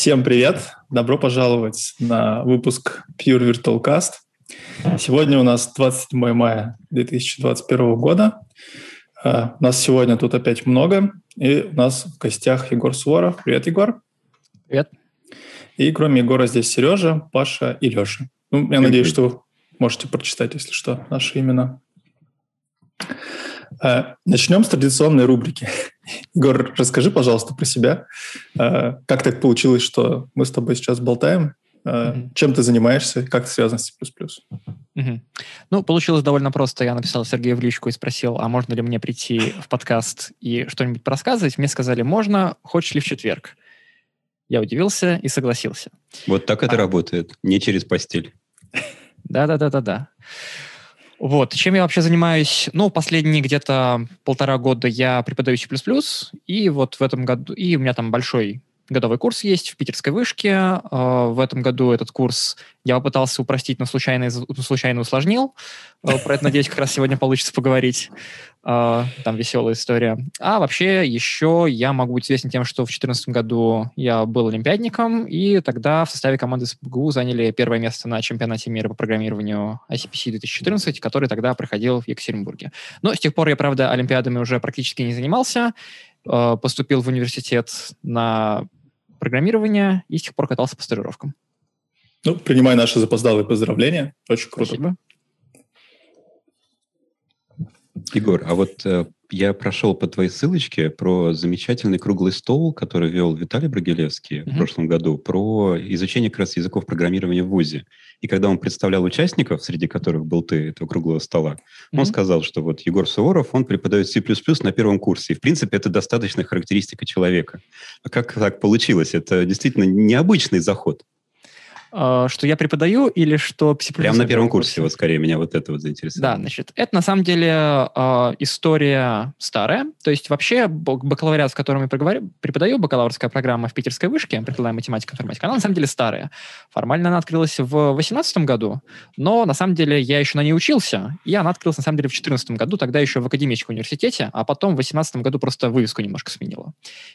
Всем привет! Добро пожаловать на выпуск Pure Virtual Cast. Сегодня у нас 27 мая 2021 года. Uh, нас сегодня тут опять много, и у нас в гостях Егор Суворов. Привет, Егор. Привет. И кроме Егора здесь Сережа, Паша и Леша. Ну, я Привет. надеюсь, что вы можете прочитать, если что, наши имена. Uh, начнем с традиционной рубрики. Егор, расскажи, пожалуйста, про себя. Uh, как так получилось, что мы с тобой сейчас болтаем? Mm-hmm. Чем ты занимаешься? Как ты связан с C++? Mm-hmm. Ну, получилось довольно просто. Я написал Сергею в личку и спросил, а можно ли мне прийти в подкаст и что-нибудь порассказывать? Мне сказали, можно, хочешь ли в четверг? Я удивился и согласился. Вот так это а. работает, не через постель. Да-да-да-да-да. Вот, чем я вообще занимаюсь? Ну, последние где-то полтора года я преподаю C++, и вот в этом году, и у меня там большой годовой курс есть в питерской вышке. А, в этом году этот курс я попытался упростить, но случайно, случайно усложнил. А, про это, надеюсь, как раз сегодня получится поговорить. А, там веселая история. А вообще еще я могу быть известен тем, что в 2014 году я был олимпиадником, и тогда в составе команды СПГУ заняли первое место на чемпионате мира по программированию ICPC 2014, который тогда проходил в Екатеринбурге. Но с тех пор я, правда, олимпиадами уже практически не занимался. Поступил в университет на программирования и с тех пор катался по стажировкам. Ну, принимай наши запоздалые поздравления. Очень круто. Спасибо. Егор, а вот э, я прошел по твоей ссылочке про замечательный круглый стол, который вел Виталий Брагилевский mm-hmm. в прошлом году, про изучение как раз языков программирования в ВУЗе. И когда он представлял участников, среди которых был ты, этого круглого стола, mm-hmm. он сказал, что вот Егор Суворов, он преподает C++ на первом курсе. И, в принципе, это достаточная характеристика человека. А как так получилось? Это действительно необычный заход. А, что я преподаю или что C++? Прямо на первом курсе, курсе, вот скорее меня вот это вот заинтересовало. Да, значит, это на самом деле э, история старая. То есть вообще бакалавриат, в котором я преподаю, бакалаврская программа в питерской вышке, прикладная математика, информатика, она на самом деле старая. Формально она открылась в 2018 году, но на самом деле я еще на ней учился, и она открылась на самом деле в 2014 году, тогда еще в академическом университете, а потом в 2018 году просто вывеску немножко сменила.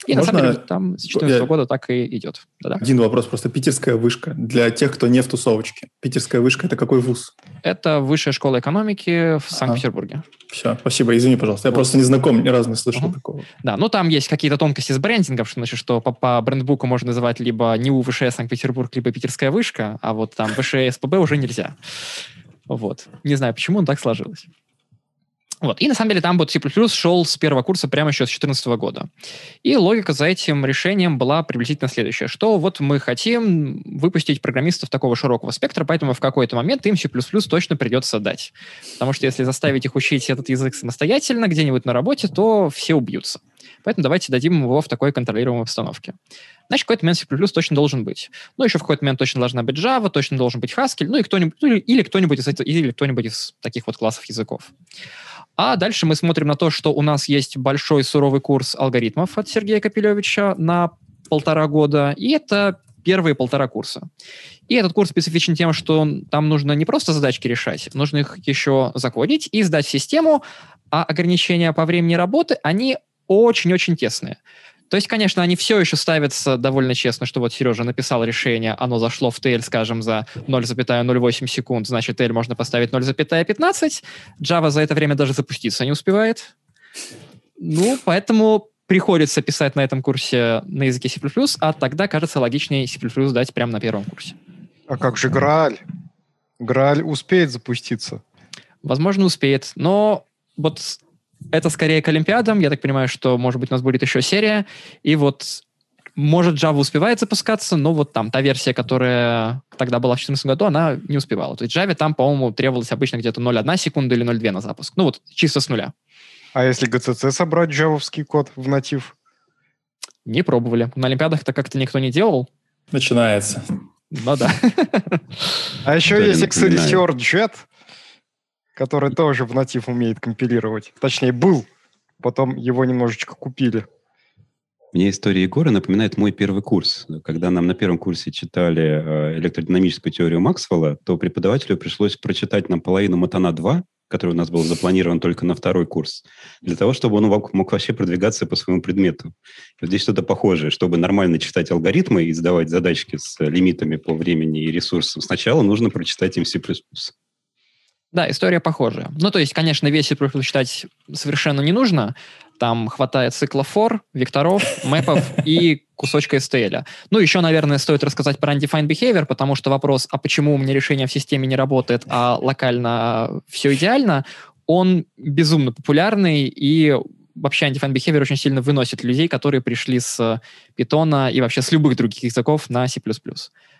И Можно на самом деле там с 2014 я... года так и идет. Да-да? Один вопрос, просто питерская вышка. Для для тех, кто не в тусовочке. Питерская вышка – это какой вуз? Это Высшая школа экономики в Санкт-Петербурге. Все, спасибо, извини, пожалуйста. Я вот. просто не знаком, ни разу не слышал uh-huh. такого. Да, ну там есть какие-то тонкости с брендингом, что значит, что по, по брендбуку можно называть либо НИУ ВШ Санкт-Петербург, либо Питерская вышка, а вот там ВШ СПБ уже нельзя. Вот. Не знаю, почему, но так сложилось. Вот. И на самом деле там вот C++ шел с первого курса прямо еще с 2014 года. И логика за этим решением была приблизительно следующая, что вот мы хотим выпустить программистов такого широкого спектра, поэтому в какой-то момент им C++ точно придется дать. Потому что если заставить их учить этот язык самостоятельно где-нибудь на работе, то все убьются. Поэтому давайте дадим его в такой контролируемой обстановке. Значит, какой-то момент C++ точно должен быть. Ну, еще в какой-то момент точно должна быть Java, точно должен быть Haskell, ну и кто-нибудь, ну, или кто-нибудь из, или кто-нибудь из таких вот классов языков. А дальше мы смотрим на то, что у нас есть большой суровый курс алгоритмов от Сергея Капелевича на полтора года, и это первые полтора курса. И этот курс специфичен тем, что там нужно не просто задачки решать, нужно их еще закодить и сдать систему, а ограничения по времени работы, они очень-очень тесные. То есть, конечно, они все еще ставятся довольно честно, что вот Сережа написал решение, оно зашло в TL, скажем, за 0,08 секунд, значит, TL можно поставить 0,15. Java за это время даже запуститься не успевает. Ну, поэтому приходится писать на этом курсе на языке C++, а тогда кажется логичнее C++ дать прямо на первом курсе. А как же Грааль? Грааль успеет запуститься? Возможно, успеет, но вот это скорее к Олимпиадам. Я так понимаю, что, может быть, у нас будет еще серия. И вот может, Java успевает запускаться, но вот там та версия, которая тогда была в 2014 году, она не успевала. То есть Java там, по-моему, требовалось обычно где-то 0,1 секунда или 0,2 на запуск. Ну вот чисто с нуля. А если GCC собрать джавовский код в натив? Не пробовали. На Олимпиадах это как-то никто не делал. Начинается. Ну да. А еще есть Excelsior Jet, который тоже в натив умеет компилировать. Точнее, был. Потом его немножечко купили. Мне история Егора напоминает мой первый курс. Когда нам на первом курсе читали э, электродинамическую теорию Максвелла, то преподавателю пришлось прочитать нам половину Матана 2, который у нас был запланирован только на второй курс, для того, чтобы он мог, вообще продвигаться по своему предмету. вот здесь что-то похожее. Чтобы нормально читать алгоритмы и сдавать задачки с лимитами по времени и ресурсам, сначала нужно прочитать им C++. Да, история похожая. Ну, то есть, конечно, весь C++ читать совершенно не нужно. Там хватает цикла for, векторов, мэпов и кусочка STL. Ну, еще, наверное, стоит рассказать про undefined behavior, потому что вопрос, а почему у меня решение в системе не работает, а локально все идеально, он безумно популярный, и вообще undefined behavior очень сильно выносит людей, которые пришли с питона и вообще с любых других языков на C++.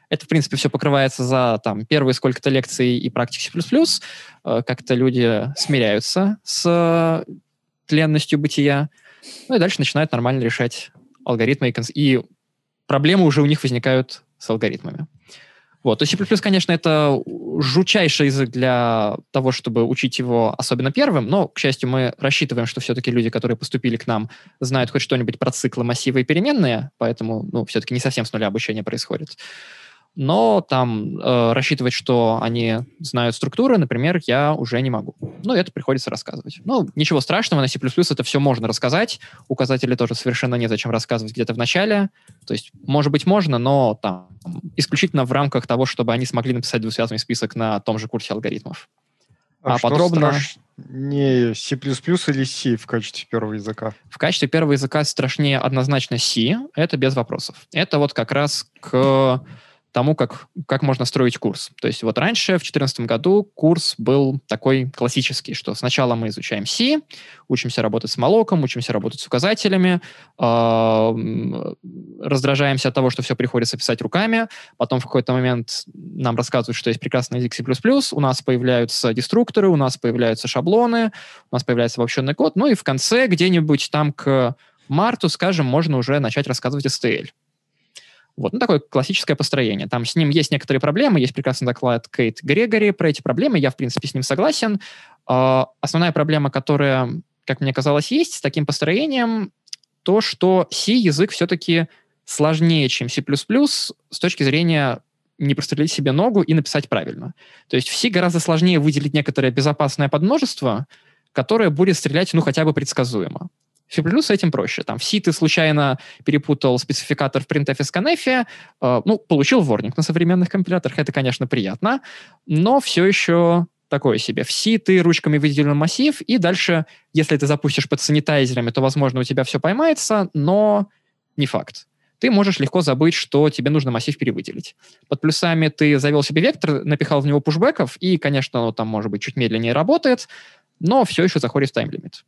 Это, в принципе, все покрывается за там, первые сколько-то лекций и практик C++. Э, как-то люди смиряются с тленностью бытия, ну и дальше начинают нормально решать алгоритмы, и, и проблемы уже у них возникают с алгоритмами. Вот. То C++, конечно, это жучайший язык для того, чтобы учить его особенно первым, но, к счастью, мы рассчитываем, что все-таки люди, которые поступили к нам, знают хоть что-нибудь про циклы, массивы и переменные, поэтому, ну, все-таки не совсем с нуля обучение происходит но там э, рассчитывать, что они знают структуры, например, я уже не могу. Ну, это приходится рассказывать. Ну, ничего страшного, на C++ это все можно рассказать. Указатели тоже совершенно незачем рассказывать где-то в начале. То есть, может быть, можно, но там исключительно в рамках того, чтобы они смогли написать двусвязанный список на том же курсе алгоритмов. А, а подробно... Не C++ или C в качестве первого языка? В качестве первого языка страшнее однозначно C, это без вопросов. Это вот как раз к тому, как, как можно строить курс. То есть вот раньше, в 2014 году, курс был такой классический, что сначала мы изучаем C, учимся работать с молоком, учимся работать с указателями, э, раздражаемся от того, что все приходится писать руками, потом в какой-то момент нам рассказывают, что есть прекрасный язык C++, у нас появляются деструкторы, у нас появляются шаблоны, у нас появляется обобщенный код, ну и в конце где-нибудь там к марту, скажем, можно уже начать рассказывать STL. Вот, ну, такое классическое построение. Там с ним есть некоторые проблемы, есть прекрасный доклад Кейт Грегори про эти проблемы, я, в принципе, с ним согласен. Э, основная проблема, которая, как мне казалось, есть с таким построением, то, что C-язык все-таки сложнее, чем C++ с точки зрения не прострелить себе ногу и написать правильно. То есть в C гораздо сложнее выделить некоторое безопасное подмножество, которое будет стрелять, ну, хотя бы предсказуемо. C++ с этим проще. Там в C ты случайно перепутал спецификатор в printf и scanf, э, ну, получил ворнинг на современных компиляторах, это, конечно, приятно, но все еще такое себе. В C ты ручками выделил массив, и дальше, если ты запустишь под санитайзерами, то, возможно, у тебя все поймается, но не факт. Ты можешь легко забыть, что тебе нужно массив перевыделить. Под плюсами ты завел себе вектор, напихал в него пушбеков, и, конечно, оно там, может быть, чуть медленнее работает, но все еще заходит в тайм-лимит.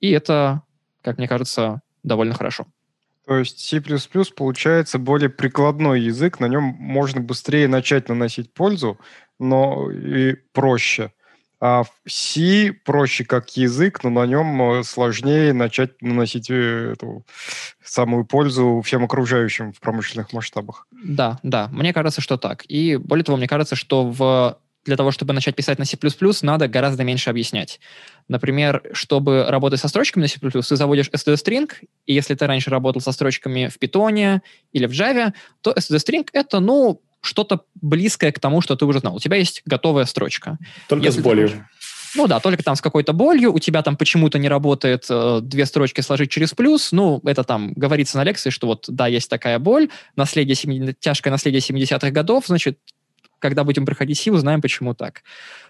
И это как мне кажется, довольно хорошо. То есть C++ получается более прикладной язык, на нем можно быстрее начать наносить пользу, но и проще. А в C проще как язык, но на нем э, сложнее начать наносить э, эту самую пользу всем окружающим в промышленных масштабах. Да, да, мне кажется, что так. И более того, мне кажется, что в для того, чтобы начать писать на C++, надо гораздо меньше объяснять. Например, чтобы работать со строчками на C++, ты заводишь std-string, и если ты раньше работал со строчками в Python или в Java, то std-string — это, ну, что-то близкое к тому, что ты уже знал. У тебя есть готовая строчка. Только если с болью. Ты... Ну да, только там с какой-то болью, у тебя там почему-то не работает э, две строчки сложить через плюс, ну, это там говорится на лекции, что вот, да, есть такая боль, наследие 70, тяжкое наследие 70-х годов, значит, когда будем проходить C, узнаем, почему так.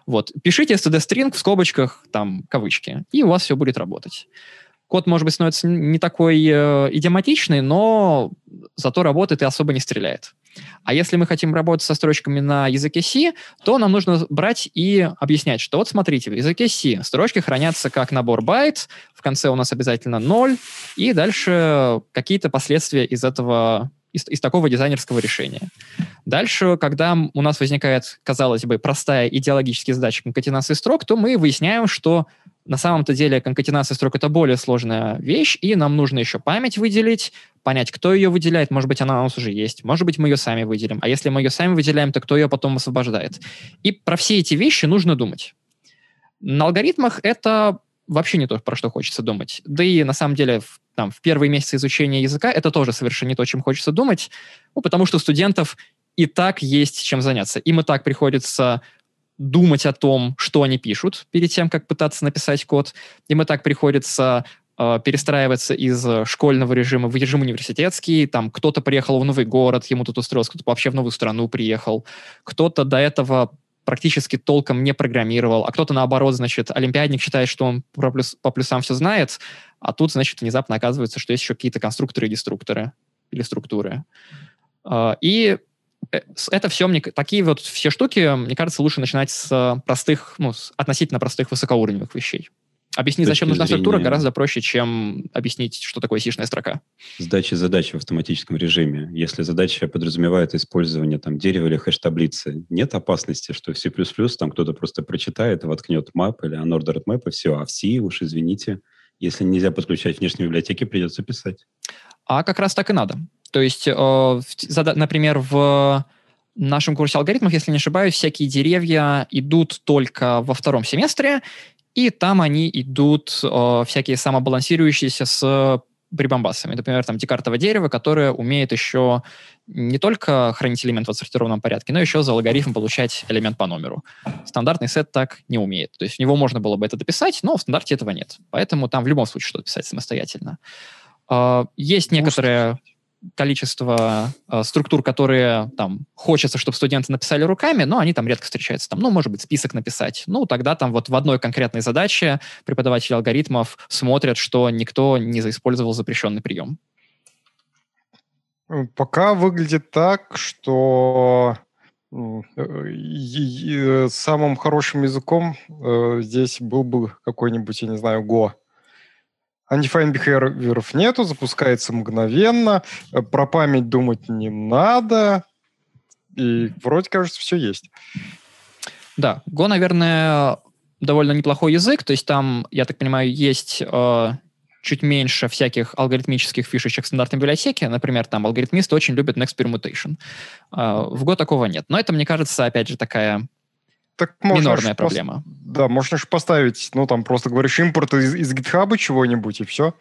Вот. Пишите std-string в скобочках, там, кавычки, и у вас все будет работать. Код, может быть, становится не такой э, идиоматичный, но зато работает и особо не стреляет. А если мы хотим работать со строчками на языке C, то нам нужно брать и объяснять, что вот смотрите, в языке C строчки хранятся как набор байт, в конце у нас обязательно 0, и дальше какие-то последствия из этого из, из такого дизайнерского решения. Дальше, когда у нас возникает, казалось бы, простая идеологическая задача конкатенации строк, то мы выясняем, что на самом-то деле конкатенация строк — это более сложная вещь, и нам нужно еще память выделить, понять, кто ее выделяет. Может быть, она у нас уже есть. Может быть, мы ее сами выделим. А если мы ее сами выделяем, то кто ее потом освобождает? И про все эти вещи нужно думать. На алгоритмах это вообще не то, про что хочется думать. Да и на самом деле в, там, в первые месяцы изучения языка это тоже совершенно не то, чем хочется думать, ну, потому что у студентов и так есть чем заняться. Им и так приходится думать о том, что они пишут перед тем, как пытаться написать код. Им и так приходится э, перестраиваться из школьного режима в режим университетский. Там кто-то приехал в новый город, ему тут устроился, кто-то вообще в новую страну приехал. Кто-то до этого практически толком не программировал, а кто-то, наоборот, значит, олимпиадник считает, что он по, плюс, по плюсам все знает, а тут, значит, внезапно оказывается, что есть еще какие-то конструкторы и деструкторы или структуры. А, и э, это все, мне, такие вот все штуки, мне кажется, лучше начинать с простых, ну, с относительно простых высокоуровневых вещей. Объяснить, зачем нужна зрения... структура, гораздо проще, чем объяснить, что такое сишная строка. Сдача задач в автоматическом режиме. Если задача подразумевает использование там, дерева или хэш-таблицы, нет опасности, что в C++ там кто-то просто прочитает, воткнет map или unordered map, и все. А в C, уж извините, если нельзя подключать внешние библиотеки, придется писать. А как раз так и надо. То есть, э, например, в нашем курсе алгоритмов, если не ошибаюсь, всякие деревья идут только во втором семестре, и там они идут э, всякие самобалансирующиеся с прибамбасами. Например, там декартово дерево, которое умеет еще не только хранить элемент в отсортированном порядке, но еще за алгоритм получать элемент по номеру. Стандартный сет так не умеет. То есть в него можно было бы это дописать, но в стандарте этого нет. Поэтому там в любом случае что-то писать самостоятельно. Э, есть некоторые количество э, структур, которые там хочется, чтобы студенты написали руками, но они там редко встречаются. Там, ну, может быть, список написать. Ну, тогда там вот в одной конкретной задаче преподаватели алгоритмов смотрят, что никто не заиспользовал запрещенный прием. Пока выглядит так, что э, э, самым хорошим языком э, здесь был бы какой-нибудь, я не знаю, Go Undefined behavior нету, запускается мгновенно, э, про память думать не надо, и вроде, кажется, все есть. Да, Go, наверное, довольно неплохой язык, то есть там, я так понимаю, есть э, чуть меньше всяких алгоритмических фишечек в стандартной библиотеке. Например, там алгоритмисты очень любят next permutation. Э, в Go такого нет. Но это, мне кажется, опять же, такая так можно минорная проблема. Пос... Да, можно же поставить, ну, там, просто говоришь, импорт из, из GitHub чего-нибудь, и все.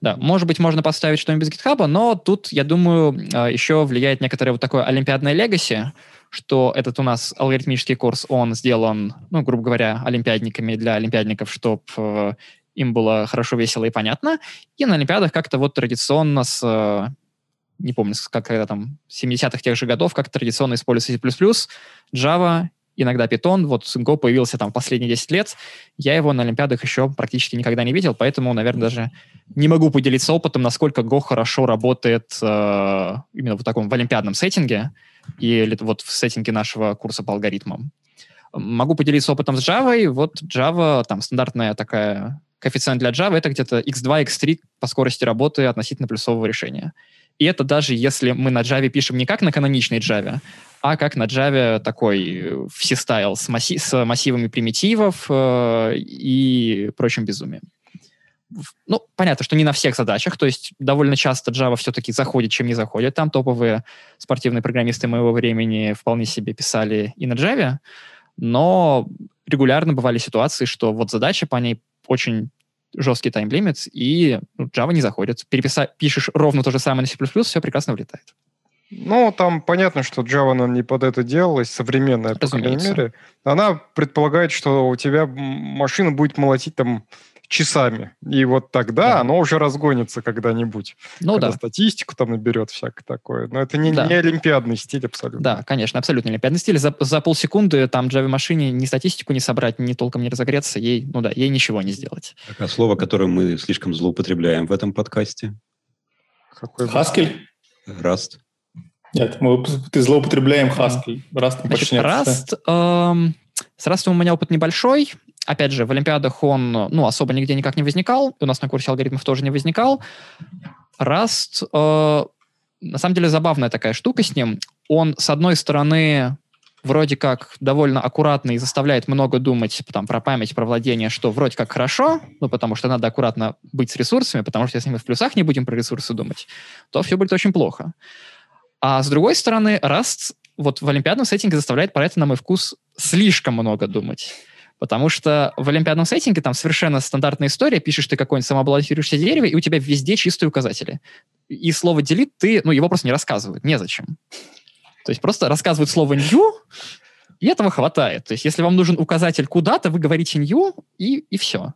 Да, может быть, можно поставить что-нибудь без GitHub, но тут, я думаю, а, еще влияет некоторое вот такое олимпиадное легаси, что этот у нас алгоритмический курс, он сделан, ну, грубо говоря, олимпиадниками для олимпиадников, чтобы э, им было хорошо, весело и понятно. И на олимпиадах как-то вот традиционно с э, не помню, как когда там, 70-х тех же годов, как традиционно используется C++, Java иногда Python. Вот Go появился там последние 10 лет. Я его на Олимпиадах еще практически никогда не видел, поэтому, наверное, даже не могу поделиться опытом, насколько Go хорошо работает э, именно в таком в олимпиадном сеттинге или вот в сеттинге нашего курса по алгоритмам. Могу поделиться опытом с Java. Вот Java, там стандартная такая коэффициент для Java, это где-то x2, x3 по скорости работы относительно плюсового решения. И это даже если мы на Java пишем не как на каноничной Java, а как на Java такой всестайл с, масси- с массивами примитивов э, и прочим безумием. Ну, понятно, что не на всех задачах, то есть довольно часто Java все-таки заходит, чем не заходит. Там топовые спортивные программисты моего времени вполне себе писали и на Java, но регулярно бывали ситуации, что вот задача по ней очень жесткий таймлимит, и ну, Java не заходит. Переписа... Пишешь ровно то же самое на C++, все прекрасно влетает. Ну, там понятно, что Java она не под это делалась, современная, по крайней мере. Она предполагает, что у тебя машина будет молотить там часами. И вот тогда да. оно уже разгонится когда-нибудь. Ну когда да. статистику там наберет всякое такое. Но это не, да. не олимпиадный стиль абсолютно. Да, конечно, абсолютно олимпиадный стиль. За, за полсекунды там Java машине ни статистику не собрать, ни толком не разогреться, ей, ну да, ей ничего не сделать. Так, а слово, которое мы слишком злоупотребляем в этом подкасте? Какой Haskell? Rust. Нет, мы, ты злоупотребляем Haskell. Rust почти нет. Rust, эм, с Rust у меня опыт небольшой. Опять же, в Олимпиадах он ну, особо нигде никак не возникал. У нас на курсе алгоритмов тоже не возникал. Rust, э, на самом деле, забавная такая штука с ним. Он, с одной стороны, вроде как довольно аккуратно и заставляет много думать там, про память, про владение, что вроде как хорошо, ну, потому что надо аккуратно быть с ресурсами, потому что если мы в плюсах не будем про ресурсы думать, то все будет очень плохо. А с другой стороны, Rust вот в олимпиадном сеттинге заставляет про это, на мой вкус, слишком много думать. Потому что в олимпиадном сеттинге там совершенно стандартная история. Пишешь ты какое-нибудь самообалансирующееся дерево, и у тебя везде чистые указатели. И слово delete ты, ну, его просто не рассказывают. Незачем. То есть просто рассказывают слово new, И этого хватает. То есть, если вам нужен указатель куда-то, вы говорите new, и, и все.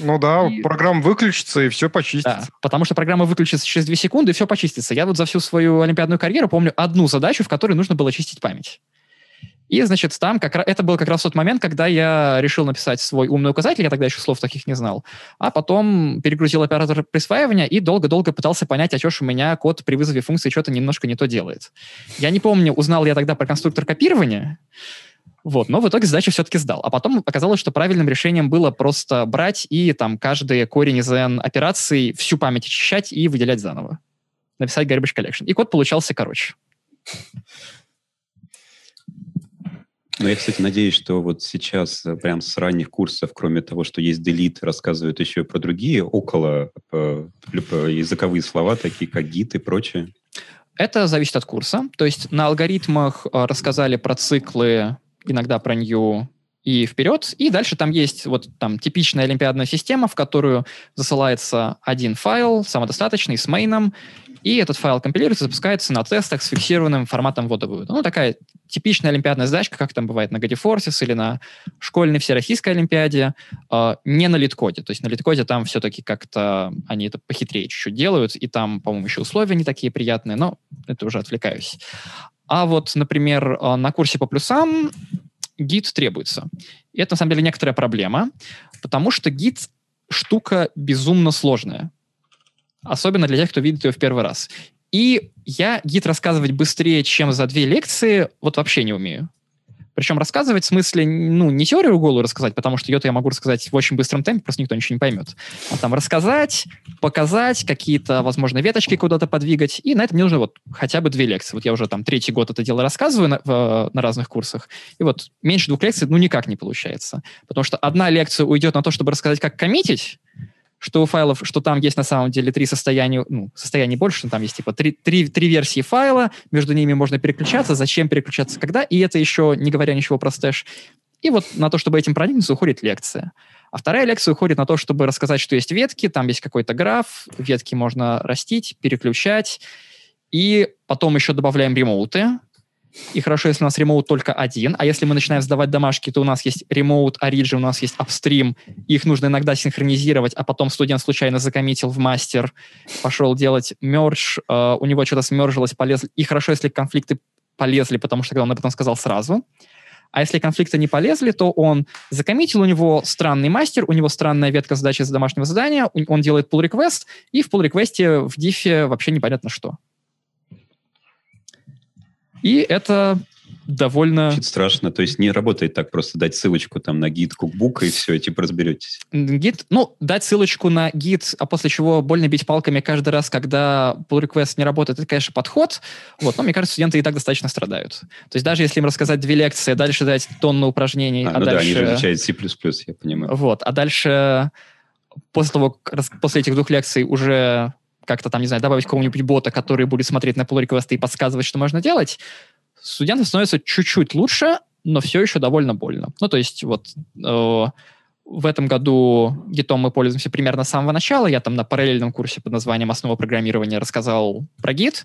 Ну да, и... программа выключится, и все почистится. Да, потому что программа выключится через 2 секунды, и все почистится. Я вот за всю свою олимпиадную карьеру помню одну задачу, в которой нужно было чистить память. И, значит, там как раз, это был как раз тот момент, когда я решил написать свой умный указатель, я тогда еще слов таких не знал, а потом перегрузил оператор присваивания и долго-долго пытался понять, а что ж у меня код при вызове функции что-то немножко не то делает. Я не помню, узнал я тогда про конструктор копирования, вот, но в итоге задачу все-таки сдал. А потом оказалось, что правильным решением было просто брать и там каждый корень из n операций всю память очищать и выделять заново. Написать garbage collection. И код получался короче. Ну, я, кстати, надеюсь, что вот сейчас э, прям с ранних курсов, кроме того, что есть delete, рассказывают еще и про другие около э, языковые слова, такие как git и прочее. Это зависит от курса. То есть на алгоритмах э, рассказали про циклы, иногда про new и вперед. И дальше там есть вот там типичная олимпиадная система, в которую засылается один файл, самодостаточный, с мейном, и этот файл компилируется, запускается на тестах с фиксированным форматом ввода-вывода. Ну, такая типичная олимпиадная задачка, как там бывает на Гадифорсис или на школьной всероссийской олимпиаде, э, не на литкоде. То есть на литкоде там все-таки как-то они это похитрее чуть-чуть делают, и там, по-моему, еще условия не такие приятные, но это уже отвлекаюсь. А вот, например, а, на курсе по плюсам гид требуется. И это, на самом деле, некоторая проблема, потому что гид штука безумно сложная. Особенно для тех, кто видит ее в первый раз. И я гид рассказывать быстрее, чем за две лекции, вот вообще не умею. Причем рассказывать в смысле, ну, не теорию голую рассказать, потому что ее-то я могу рассказать в очень быстром темпе, просто никто ничего не поймет. А там рассказать, показать, какие-то, возможно, веточки куда-то подвигать. И на это мне нужно вот хотя бы две лекции. Вот я уже там третий год это дело рассказываю на, в, на разных курсах. И вот меньше двух лекций, ну, никак не получается. Потому что одна лекция уйдет на то, чтобы рассказать, как коммитить, что у файлов, что там есть на самом деле три состояния, ну, состояний больше, что там есть типа три, три, три версии файла, между ними можно переключаться, зачем переключаться, когда, и это еще не говоря ничего про стэш. И вот на то, чтобы этим проникнуться, уходит лекция. А вторая лекция уходит на то, чтобы рассказать, что есть ветки, там есть какой-то граф, ветки можно растить, переключать, и потом еще добавляем ремоуты, и хорошо, если у нас ремоут только один, а если мы начинаем сдавать домашки, то у нас есть ремоут, origin, у нас есть upstream, их нужно иногда синхронизировать, а потом студент случайно закоммитил в мастер, пошел делать мерж, э, у него что-то смержилось, полез. И хорошо, если конфликты полезли, потому что он об этом сказал сразу. А если конфликты не полезли, то он закоммитил, у него странный мастер, у него странная ветка задачи за домашнего задания, он делает pull request, и в pull request в дифе вообще непонятно что. И это довольно... Чуть страшно. То есть не работает так просто дать ссылочку там на гид кукбука и все, и типа разберетесь. Гид, ну, дать ссылочку на гид, а после чего больно бить палками каждый раз, когда pull request не работает, это, конечно, подход. Вот, но мне кажется, студенты и так достаточно страдают. То есть даже если им рассказать две лекции, а дальше дать тонну упражнений, а, а ну дальше... да, они же изучают C++, я понимаю. Вот, а дальше после того, после этих двух лекций уже как-то там, не знаю, добавить кого-нибудь бота, который будет смотреть на pull реквесты и подсказывать, что можно делать, студентам становится чуть-чуть лучше, но все еще довольно больно. Ну, то есть вот э, в этом году гитом мы пользуемся примерно с самого начала. Я там на параллельном курсе под названием «Основа программирования» рассказал про гит.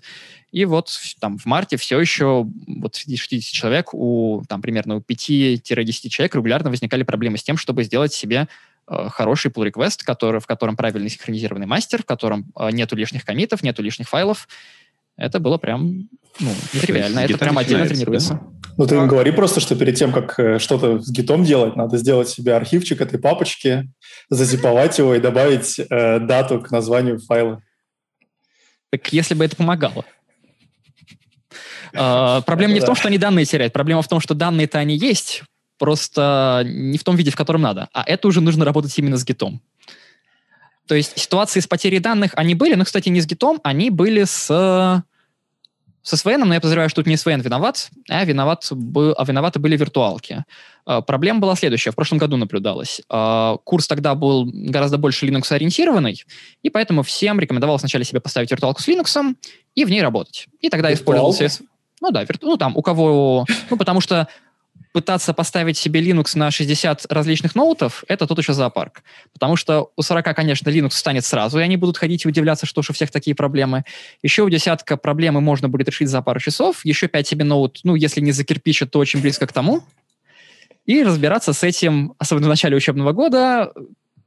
И вот там в марте все еще вот среди 60 человек, у там примерно у 5-10 человек регулярно возникали проблемы с тем, чтобы сделать себе хороший pull request, который, в котором правильный синхронизированный мастер, в котором э, нету лишних комитов, нету лишних файлов. Это было прям ну, нетривиально. Это прям отдельно тренируется. Да? Ну, ты им говори просто, что перед тем, как э, что-то с гитом делать, надо сделать себе архивчик этой папочки, зазиповать его и добавить э, дату к названию файла. Так если бы это помогало. Uh, проблема не в том, что они данные теряют, проблема в том, что данные-то они есть, просто не в том виде, в котором надо. А это уже нужно работать именно с гитом. То есть ситуации с потерей данных, они были, но, кстати, не с гитом, они были с, со SVN, но я подозреваю, что тут не SVN виноват, а, виноват, а виноваты были виртуалки. А, проблема была следующая, в прошлом году наблюдалась. А, курс тогда был гораздо больше Linux-ориентированный, и поэтому всем рекомендовалось вначале себе поставить виртуалку с Linux и в ней работать. И тогда Виртуалку? использовался... Ну да, вирту... ну там, у кого... Ну, потому что пытаться поставить себе Linux на 60 различных ноутов, это тут еще зоопарк. Потому что у 40, конечно, Linux станет сразу, и они будут ходить и удивляться, что уж у всех такие проблемы. Еще у десятка проблемы можно будет решить за пару часов. Еще 5 себе ноут, ну, если не закирпичат, то очень близко к тому. И разбираться с этим, особенно в начале учебного года,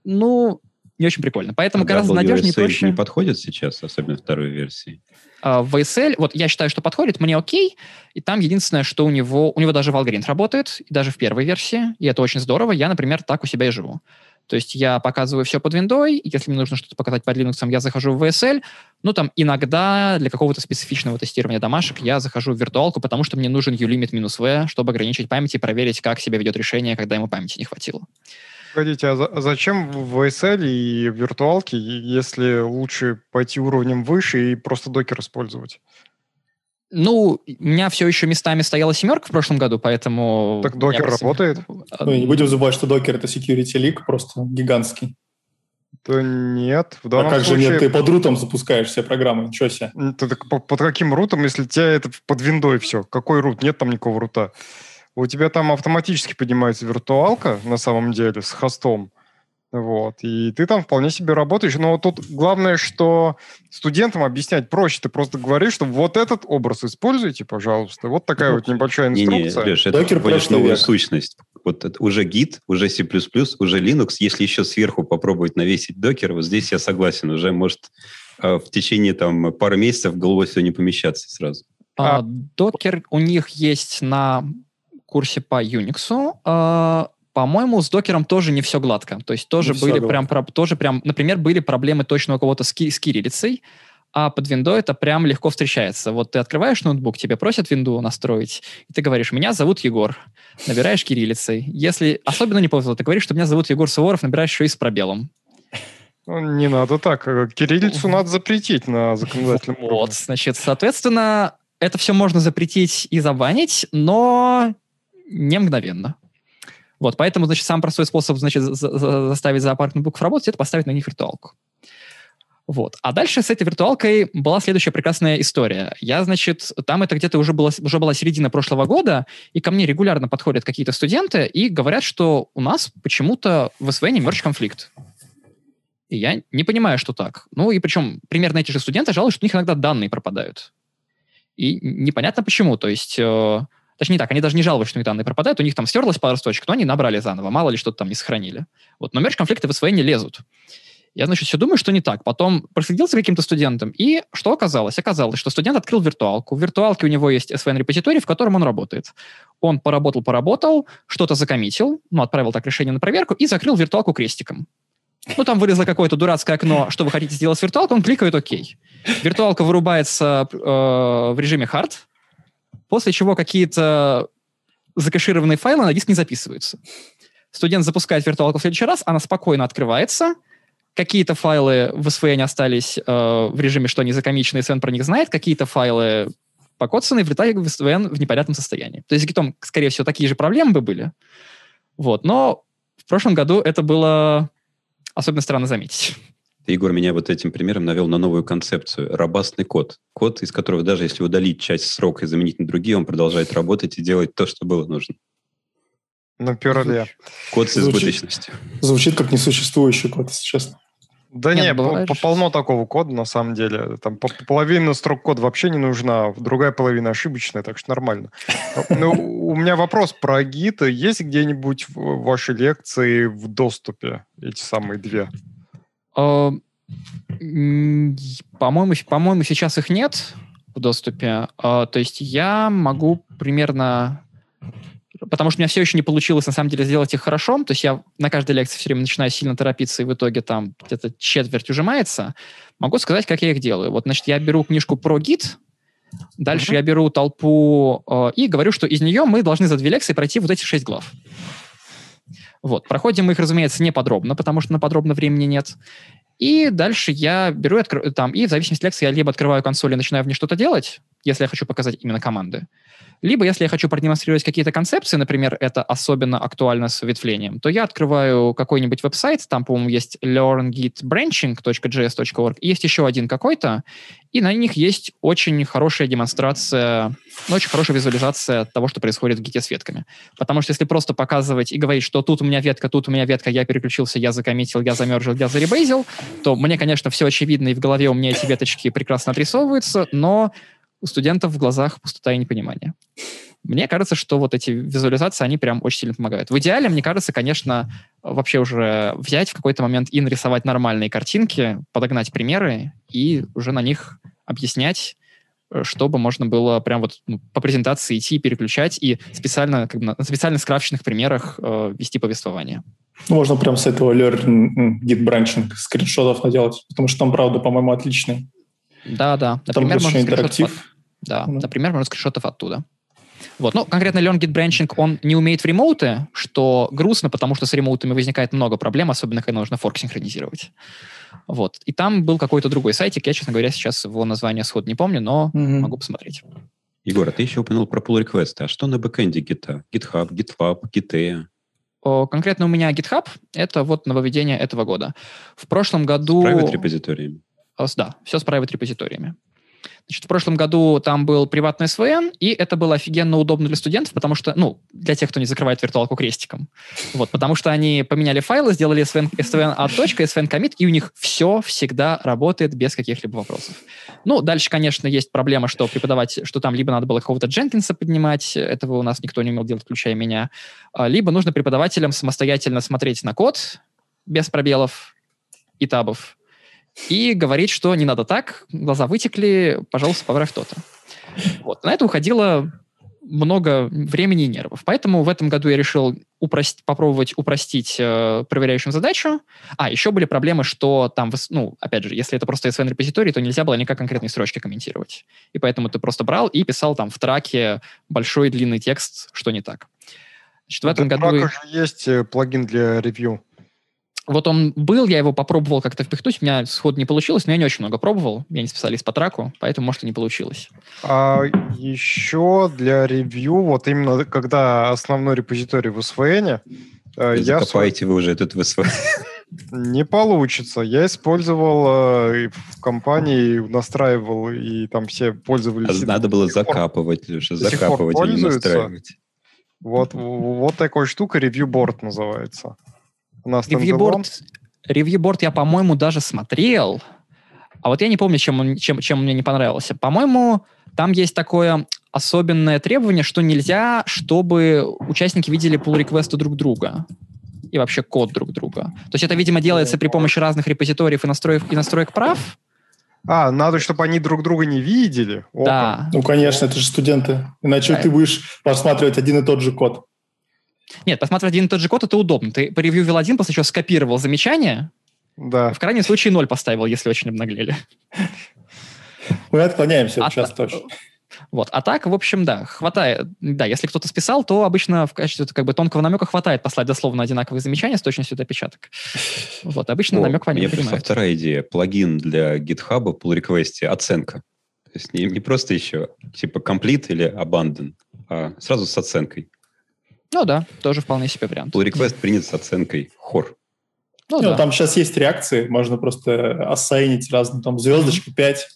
ну, не очень прикольно. Поэтому гораздо надежнее и проще... не подходит сейчас, особенно второй версии? Uh, а, VSL, вот я считаю, что подходит, мне окей, и там единственное, что у него, у него даже Valgrind работает, и даже в первой версии, и это очень здорово. Я, например, так у себя и живу. То есть я показываю все под виндой, и если мне нужно что-то показать под Linux, я захожу в VSL, ну там иногда для какого-то специфичного тестирования домашек я захожу в виртуалку, потому что мне нужен ulimit минус v, чтобы ограничить память и проверить, как себя ведет решение, когда ему памяти не хватило. Погодите, а, за, а зачем в VSL и в виртуалке, если лучше пойти уровнем выше и просто докер использовать? Ну, у меня все еще местами стояла семерка в прошлом году, поэтому... Так докер работает? Ну, не будем забывать, что докер — это security leak, просто гигантский. Да нет. В данном а как случае... же нет, ты под рутом запускаешь все программы, ничего себе. Ты, так, под, под каким рутом, если у тебя это под виндой все? Какой рут? Нет там никакого рута у тебя там автоматически поднимается виртуалка на самом деле с хостом. Вот. И ты там вполне себе работаешь. Но тут главное, что студентам объяснять проще. Ты просто говоришь, что вот этот образ используйте, пожалуйста. Вот такая ну, вот небольшая инструкция. Не, не, Леш, это Докер вводишь новую век. сущность. Вот это уже Git, уже C++, уже Linux. Если еще сверху попробовать навесить докер, вот здесь я согласен. Уже может э, в течение там пары месяцев в головой все не помещаться сразу. А, докер у них есть на курсе по Unix. Э, по-моему, с докером тоже не все гладко. То есть тоже не были прям, про, тоже прям, например, были проблемы точно у кого-то с, ки, с кириллицей, а под Windows это прям легко встречается. Вот ты открываешь ноутбук, тебе просят Windows настроить, и ты говоришь, меня зовут Егор, набираешь кириллицей. Если особенно не повезло, ты говоришь, что меня зовут Егор Суворов, набираешь еще и с пробелом. Ну, не надо так. Кириллицу надо запретить на законодательном уровне. Вот, значит, соответственно, это все можно запретить и забанить, но не мгновенно. Вот, поэтому, значит, самый простой способ, значит, заставить зоопарк ноутбуков работать, это поставить на них виртуалку. Вот. А дальше с этой виртуалкой была следующая прекрасная история. Я, значит, там это где-то уже, было, уже была середина прошлого года, и ко мне регулярно подходят какие-то студенты и говорят, что у нас почему-то в СВН мерч конфликт. И я не понимаю, что так. Ну и причем примерно эти же студенты жалуются, что у них иногда данные пропадают. И непонятно почему. То есть э, Точнее так, они даже не жалуются, что у них данные пропадают, у них там стерлась пару строчек, но они набрали заново, мало ли что-то там не сохранили. Вот, но мерч-конфликты в СВН не лезут. Я, значит, все думаю, что не так. Потом проследил за каким-то студентом, и что оказалось? Оказалось, что студент открыл виртуалку. В виртуалке у него есть SVN-репозиторий, в котором он работает. Он поработал-поработал, что-то закоммитил, ну, отправил так решение на проверку и закрыл виртуалку крестиком. Ну, там вылезло какое-то дурацкое окно, что вы хотите сделать с виртуалкой, он кликает ОК. Виртуалка вырубается э, в режиме hard, после чего какие-то закэшированные файлы на диск не записываются. Студент запускает виртуалку в следующий раз, она спокойно открывается, какие-то файлы в SVN остались э, в режиме, что они закомичены, SVN про них знает, какие-то файлы покоцанные, влетали в SVN в непонятном состоянии. То есть, гитом, скорее всего, такие же проблемы бы были. Вот. Но в прошлом году это было особенно странно заметить. Ты, Егор, меня вот этим примером навел на новую концепцию. Робастный код. Код, из которого даже если удалить часть срока и заменить на другие, он продолжает работать и делать то, что было нужно. На перле. Код с избыточностью. Звучит как несуществующий код, если честно. Да не, по, полно такого кода, на самом деле. Там половина строк кода вообще не нужна, другая половина ошибочная, так что нормально. Ну, у меня вопрос про гиты. Есть где-нибудь в вашей лекции в доступе эти самые две? По-моему, по-моему, сейчас их нет в доступе. А, то есть я могу примерно... Потому что у меня все еще не получилось, на самом деле, сделать их хорошо. То есть я на каждой лекции все время начинаю сильно торопиться, и в итоге там где-то четверть ужимается. Могу сказать, как я их делаю. Вот, значит, я беру книжку про гид, дальше mm-hmm. я беру толпу э, и говорю, что из нее мы должны за две лекции пройти вот эти шесть глав. Вот. Проходим мы их, разумеется, не подробно, потому что на подробно времени нет. И дальше я беру откр... там, и в зависимости от лекции я либо открываю консоль и начинаю в ней что-то делать, если я хочу показать именно команды. Либо, если я хочу продемонстрировать какие-то концепции, например, это особенно актуально с ветвлением, то я открываю какой-нибудь веб-сайт, там, по-моему, есть learngitbranching.js.org, есть еще один какой-то, и на них есть очень хорошая демонстрация, ну, очень хорошая визуализация того, что происходит в гите с ветками. Потому что если просто показывать и говорить, что тут у меня ветка, тут у меня ветка, я переключился, я закоммитил, я замержил, я заребейзил, то мне, конечно, все очевидно, и в голове у меня эти веточки прекрасно отрисовываются, но у студентов в глазах пустота и непонимание. Мне кажется, что вот эти визуализации, они прям очень сильно помогают. В идеале, мне кажется, конечно, вообще уже взять в какой-то момент и нарисовать нормальные картинки, подогнать примеры и уже на них объяснять, э, чтобы можно было прям вот ну, по презентации идти, переключать и специально, как бы на специально скрафченных примерах э, вести повествование. Ну, можно прям с этого learn git branching скриншотов наделать, потому что там, правда, по-моему, отличный. Да, да. Например, там можно интерактив. Да, mm например, можно скриншотов оттуда. Вот. Ну, конкретно LearnGit Branching, он не умеет в ремоуты, что грустно, потому что с ремоутами возникает много проблем, особенно когда нужно форк синхронизировать. Вот. И там был какой-то другой сайтик, я, честно говоря, сейчас его название сход не помню, но mm-hmm. могу посмотреть. Егор, а ты еще упомянул про pull реквесты А что на бэкэнде гита? GitHub, GitLab, Git? Конкретно у меня GitHub — это вот нововведение этого года. В прошлом году... С private репозиториями? Да, все с private репозиториями. Значит, в прошлом году там был приватный SVN, и это было офигенно удобно для студентов, потому что, ну, для тех, кто не закрывает виртуалку крестиком. Вот, потому что они поменяли файлы, сделали SVN, SVN от точка, SVN commit, и у них все всегда работает без каких-либо вопросов. Ну, дальше, конечно, есть проблема, что преподавать, что там либо надо было какого-то Дженкинса поднимать, этого у нас никто не умел делать, включая меня, а, либо нужно преподавателям самостоятельно смотреть на код без пробелов и табов, и говорить, что не надо так, глаза вытекли, пожалуйста, поправь то-то. Вот. На это уходило много времени и нервов. Поэтому в этом году я решил упрост... попробовать упростить э, проверяющим задачу. А, еще были проблемы, что там, ну, опять же, если это просто SVN репозиторий, то нельзя было никак конкретные строчки комментировать. И поэтому ты просто брал и писал там в траке большой длинный текст, что не так. Значит, в этом году... Есть э, плагин для ревью. Вот он был, я его попробовал как-то впихнуть, у меня сход не получилось, но я не очень много пробовал, я не специалист по траку, поэтому, может, и не получилось. А еще для ревью, вот именно когда основной репозиторий в SVN... Э, я закопаете вы уже этот в. Не получится. Я использовал э, в компании, настраивал, и там все пользовались... А надо было закапывать, уже закапывать, а не настраивать. Вот, вот такая штука, ревью-борд называется. У нас ревьюборд, ревьюборд я, по-моему, даже смотрел. А вот я не помню, чем он, чем, чем мне не понравился. По-моему, там есть такое особенное требование, что нельзя, чтобы участники видели pull реквесты друг друга и вообще код друг друга. То есть это, видимо, делается при помощи разных репозиториев и настроек, и настроек прав. А, надо, чтобы они друг друга не видели? Опа. Да. Ну, конечно, это же студенты. Иначе да. ты будешь просматривать один и тот же код. Нет, посмотреть один и тот же код, это удобно. Ты по ревью один, после чего скопировал замечание, да. в крайнем случае ноль поставил, если очень обнаглели. Мы отклоняемся а сейчас та... точно. Вот. А так, в общем, да, хватает. Да, если кто-то списал, то обычно в качестве как бы тонкого намека хватает послать дословно одинаковые замечания с точностью до опечаток. Вот, обычно О, намек понятно. Мне пришла вторая идея. Плагин для GitHub, pull request, оценка. То есть не, не просто еще типа complete или abandon, а сразу с оценкой. Ну да, тоже вполне себе вариант. Pull request принят с оценкой хор. Ну, ну да. Там сейчас есть реакции, можно просто ассайнить разные, там, звездочки 5,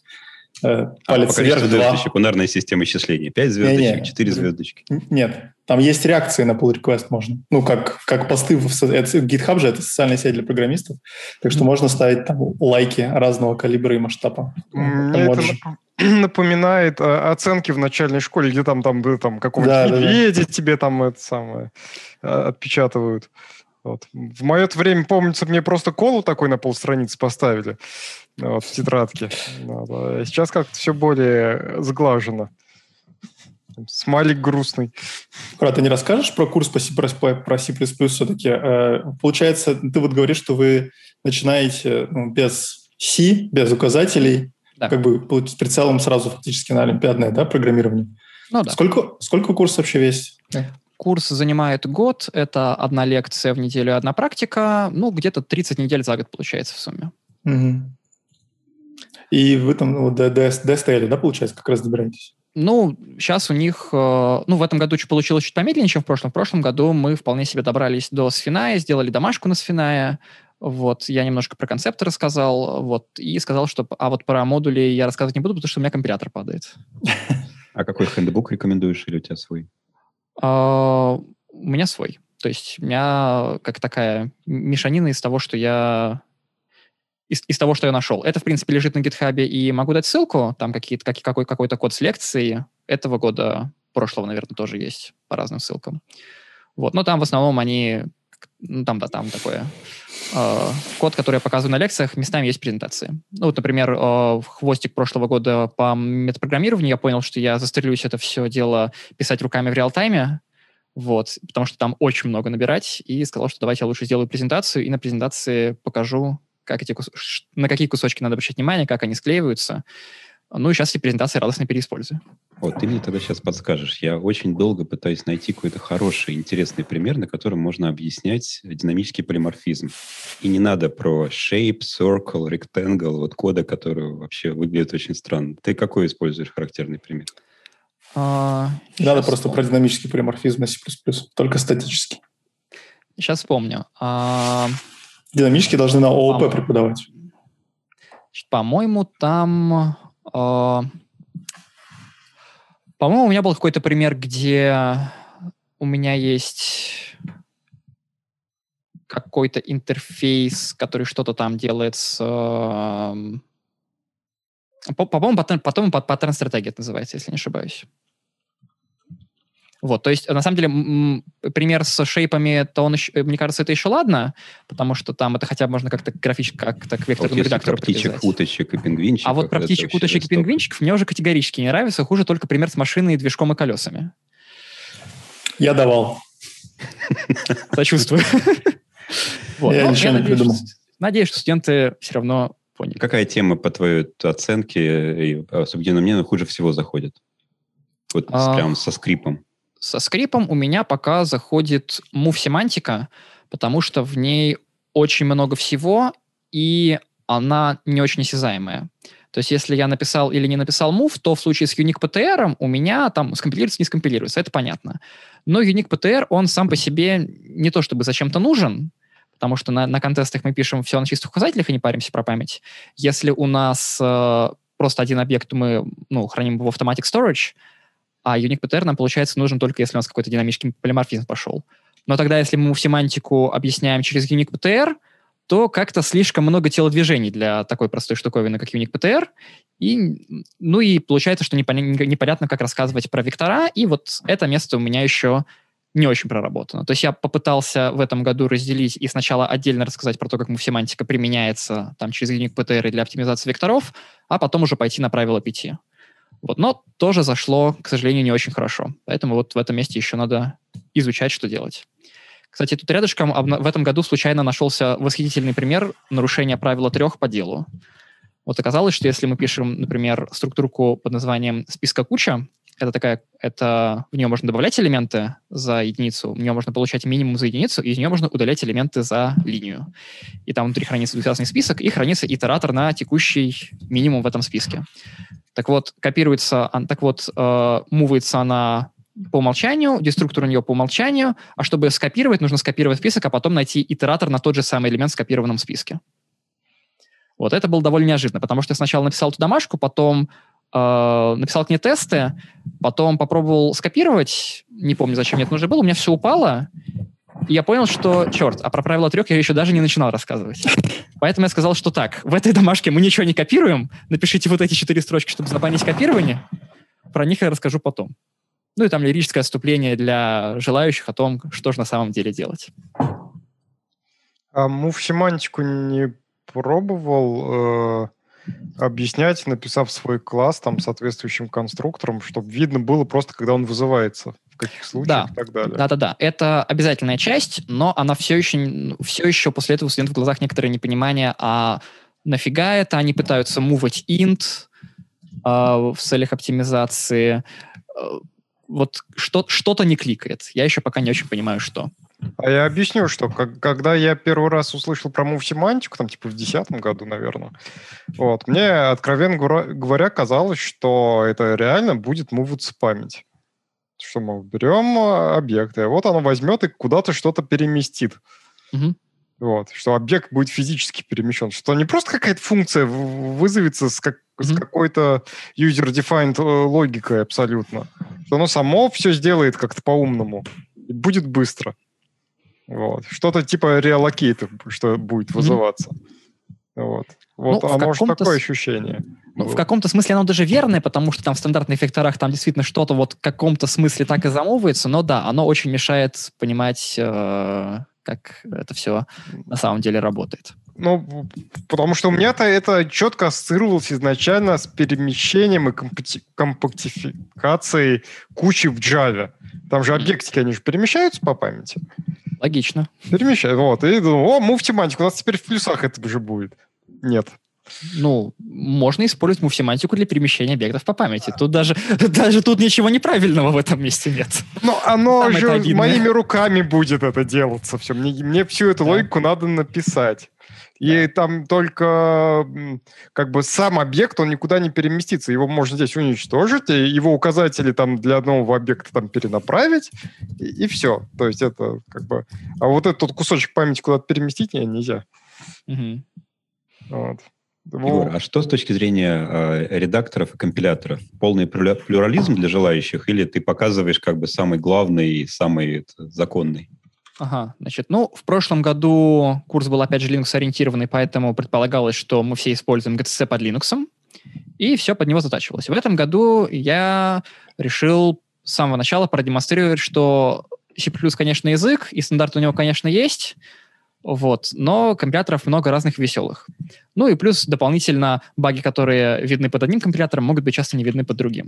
э, палец а, вверх 2. звездочек, унарная система исчисления. 5 звездочек, не, не. 4 звездочки. Нет, там есть реакции на pull request можно. Ну, как, как посты в, это, GitHub же, это социальная сеть для программистов, так что mm. можно ставить там лайки разного калибра и масштаба. Это напоминает а, оценки в начальной школе, где там, там, там какого-нибудь да, медведя да, да. тебе там это самое а, отпечатывают. Вот. В мое время, помнится, мне просто колу такой на полстраницы поставили вот, в тетрадке. Вот. А сейчас как-то все более сглажено. Смайлик грустный. Брат, ты не расскажешь про курс по C++, про C++ все-таки? Э, получается, ты вот говоришь, что вы начинаете ну, без C, без указателей, да. как бы с прицелом сразу фактически на олимпиадное да, программирование. Ну да. Сколько, сколько курс вообще весит? Курс занимает год, это одна лекция в неделю, одна практика, ну, где-то 30 недель за год получается в сумме. Угу. И вы там ну, до, до, до да, получается, как раз добираетесь? Ну, сейчас у них, э, ну, в этом году получилось чуть помедленнее, чем в прошлом. В прошлом году мы вполне себе добрались до Сфиная, сделали домашку на Сфиная. Вот, я немножко про концепты рассказал, вот, и сказал, что, а вот про модули я рассказывать не буду, потому что у меня компилятор падает. А какой хендбук рекомендуешь или у тебя свой? А, у меня свой. То есть у меня как такая мешанина из того, что я из, из того, что я нашел. Это, в принципе, лежит на гитхабе, и могу дать ссылку, там какие-то, как, какой, какой-то код с лекции этого года, прошлого, наверное, тоже есть по разным ссылкам. Вот, но там в основном они, ну, там, да, там такое, э, код, который я показываю на лекциях, местами есть презентации. Ну, вот, например, э, хвостик прошлого года по метапрограммированию, я понял, что я застрелюсь это все дело писать руками в реал-тайме, вот, потому что там очень много набирать, и сказал, что давайте я лучше сделаю презентацию, и на презентации покажу, как эти кус... на какие кусочки надо обращать внимание, как они склеиваются. Ну и сейчас эти презентации радостно переиспользую. Вот, ты мне тогда сейчас подскажешь. Я очень долго пытаюсь найти какой-то хороший, интересный пример, на котором можно объяснять динамический полиморфизм. И не надо про shape, circle, rectangle, вот кода, который вообще выглядит очень странно. Ты какой используешь характерный пример? А, надо просто про динамический полиморфизм на C++, только статический. Сейчас вспомню. А... Динамически должны на ООП по преподавать. По-моему, там... Э, по-моему, у меня был какой-то пример, где у меня есть какой-то интерфейс, который что-то там делает с... Э, по-моему, потом, потом паттерн стратегия это называется, если не ошибаюсь. Вот, то есть, на самом деле, пример с шейпами, то он, еще, мне кажется, это еще ладно, потому что там это хотя бы можно как-то графически, как-то к векторному вот редактору птичек, уточек и пингвинчиков. А вот про птичек, уточек и пингвинчиков мне уже категорически не нравится. Хуже только пример с машиной, движком и колесами. Я давал. Сочувствую. Я ничего не придумал. Надеюсь, что студенты все равно поняли. Какая тема, по твоей оценке, и субъективно мне хуже всего заходит? Вот а, прям со скрипом. Со скрипом у меня пока заходит move-семантика, потому что в ней очень много всего, и она не очень осязаемая. То есть, если я написал или не написал move, то в случае с Unique PTR у меня там скомпилируется, не скомпилируется, это понятно. Но Unique PTR, он сам по себе не то чтобы зачем-то нужен, потому что на, на контестах мы пишем все на чистых указателях и не паримся про память. Если у нас э, просто один объект мы ну, храним в Automatic Storage, а unique PTR нам, получается, нужен только если у нас какой-то динамический полиморфизм пошел. Но тогда, если мы семантику объясняем через unique PTR, то как-то слишком много телодвижений для такой простой штуковины, как unique PTR. И, ну и получается, что непонятно, непонятно, как рассказывать про вектора, и вот это место у меня еще не очень проработано. То есть я попытался в этом году разделить и сначала отдельно рассказать про то, как семантика применяется там, через unique PTR для оптимизации векторов, а потом уже пойти на правила 5. Вот, но тоже зашло, к сожалению, не очень хорошо. Поэтому вот в этом месте еще надо изучать, что делать. Кстати, тут рядышком в этом году случайно нашелся восхитительный пример нарушения правила трех по делу. Вот оказалось, что если мы пишем, например, структурку под названием «списка куча», это такая, это в нее можно добавлять элементы за единицу, в нее можно получать минимум за единицу, и из нее можно удалять элементы за линию. И там внутри хранится двухсвязный список, и хранится итератор на текущий минимум в этом списке. Так вот, копируется, так вот, э, мувается она по умолчанию, деструктор у нее по умолчанию, а чтобы скопировать, нужно скопировать список, а потом найти итератор на тот же самый элемент в скопированном списке. Вот это было довольно неожиданно, потому что я сначала написал эту домашку, потом э, написал к ней тесты, потом попробовал скопировать, не помню, зачем мне это нужно было, у меня все упало, и я понял, что, черт, а про правила трех я еще даже не начинал рассказывать. Поэтому я сказал, что так, в этой домашке мы ничего не копируем, напишите вот эти четыре строчки, чтобы забанить копирование, про них я расскажу потом. Ну и там лирическое отступление для желающих о том, что же на самом деле делать. А мув семантику не пробовал э, объяснять, написав свой класс там соответствующим конструктором, чтобы видно было просто, когда он вызывается, в каких случаях да. и так далее. Да-да-да, это обязательная часть, но она все еще, все еще после этого студент в глазах некоторое непонимание, а нафига это, они пытаются мувать int э, в целях оптимизации, э, вот что, что-то не кликает. Я еще пока не очень понимаю, что. А я объясню, что как, когда я первый раз услышал про мув-семантику, там типа в 2010 году, наверное, вот, мне, откровенно говоря, казалось, что это реально будет муваться память. Что мы берем а, объекты, вот оно возьмет и куда-то что-то переместит. Угу. Вот, что объект будет физически перемещен, что не просто какая-то функция вызовется с, как, mm-hmm. с какой-то user-defined э, логикой абсолютно, что оно само все сделает как-то по-умному и будет быстро. Вот. Что-то типа реалокейта, что будет вызываться. Mm-hmm. Вот. Вот ну, оно же такое ощущение. Ну, в каком-то смысле оно даже верное, потому что там в стандартных векторах там действительно что-то вот в каком-то смысле так и замовывается, но да, оно очень мешает понимать э, как это все на самом деле работает. Ну, потому что у меня-то это четко ассоциировалось изначально с перемещением и компактификацией кучи в Java. Там же объектики, они же перемещаются по памяти. Логично. Перемещают. Вот. И думаю, о, мув-тематика, у нас теперь в плюсах это же будет. Нет. Ну, можно использовать мув-семантику для перемещения объектов по памяти. Тут даже, даже тут ничего неправильного в этом месте нет. Но оно Там же моими руками будет это делаться. Все. Мне, мне всю эту да. логику надо написать. И да. там только как бы сам объект, он никуда не переместится. Его можно здесь уничтожить, и его указатели там для одного объекта там перенаправить, и, и все. То есть это как бы... А вот этот кусочек памяти куда-то переместить нельзя. Угу. Вот. Егор, а что с точки зрения э, редакторов и компиляторов? Полный плюрализм для желающих или ты показываешь как бы самый главный и самый это, законный? Ага, значит, ну, в прошлом году курс был, опять же, Linux-ориентированный, поэтому предполагалось, что мы все используем GTC под Linux, и все под него затачивалось. В этом году я решил с самого начала продемонстрировать, что C++, конечно, язык, и стандарт у него, конечно, есть, вот. Но компиляторов много разных веселых. Ну и плюс дополнительно баги, которые видны под одним компилятором, могут быть часто не видны под другим.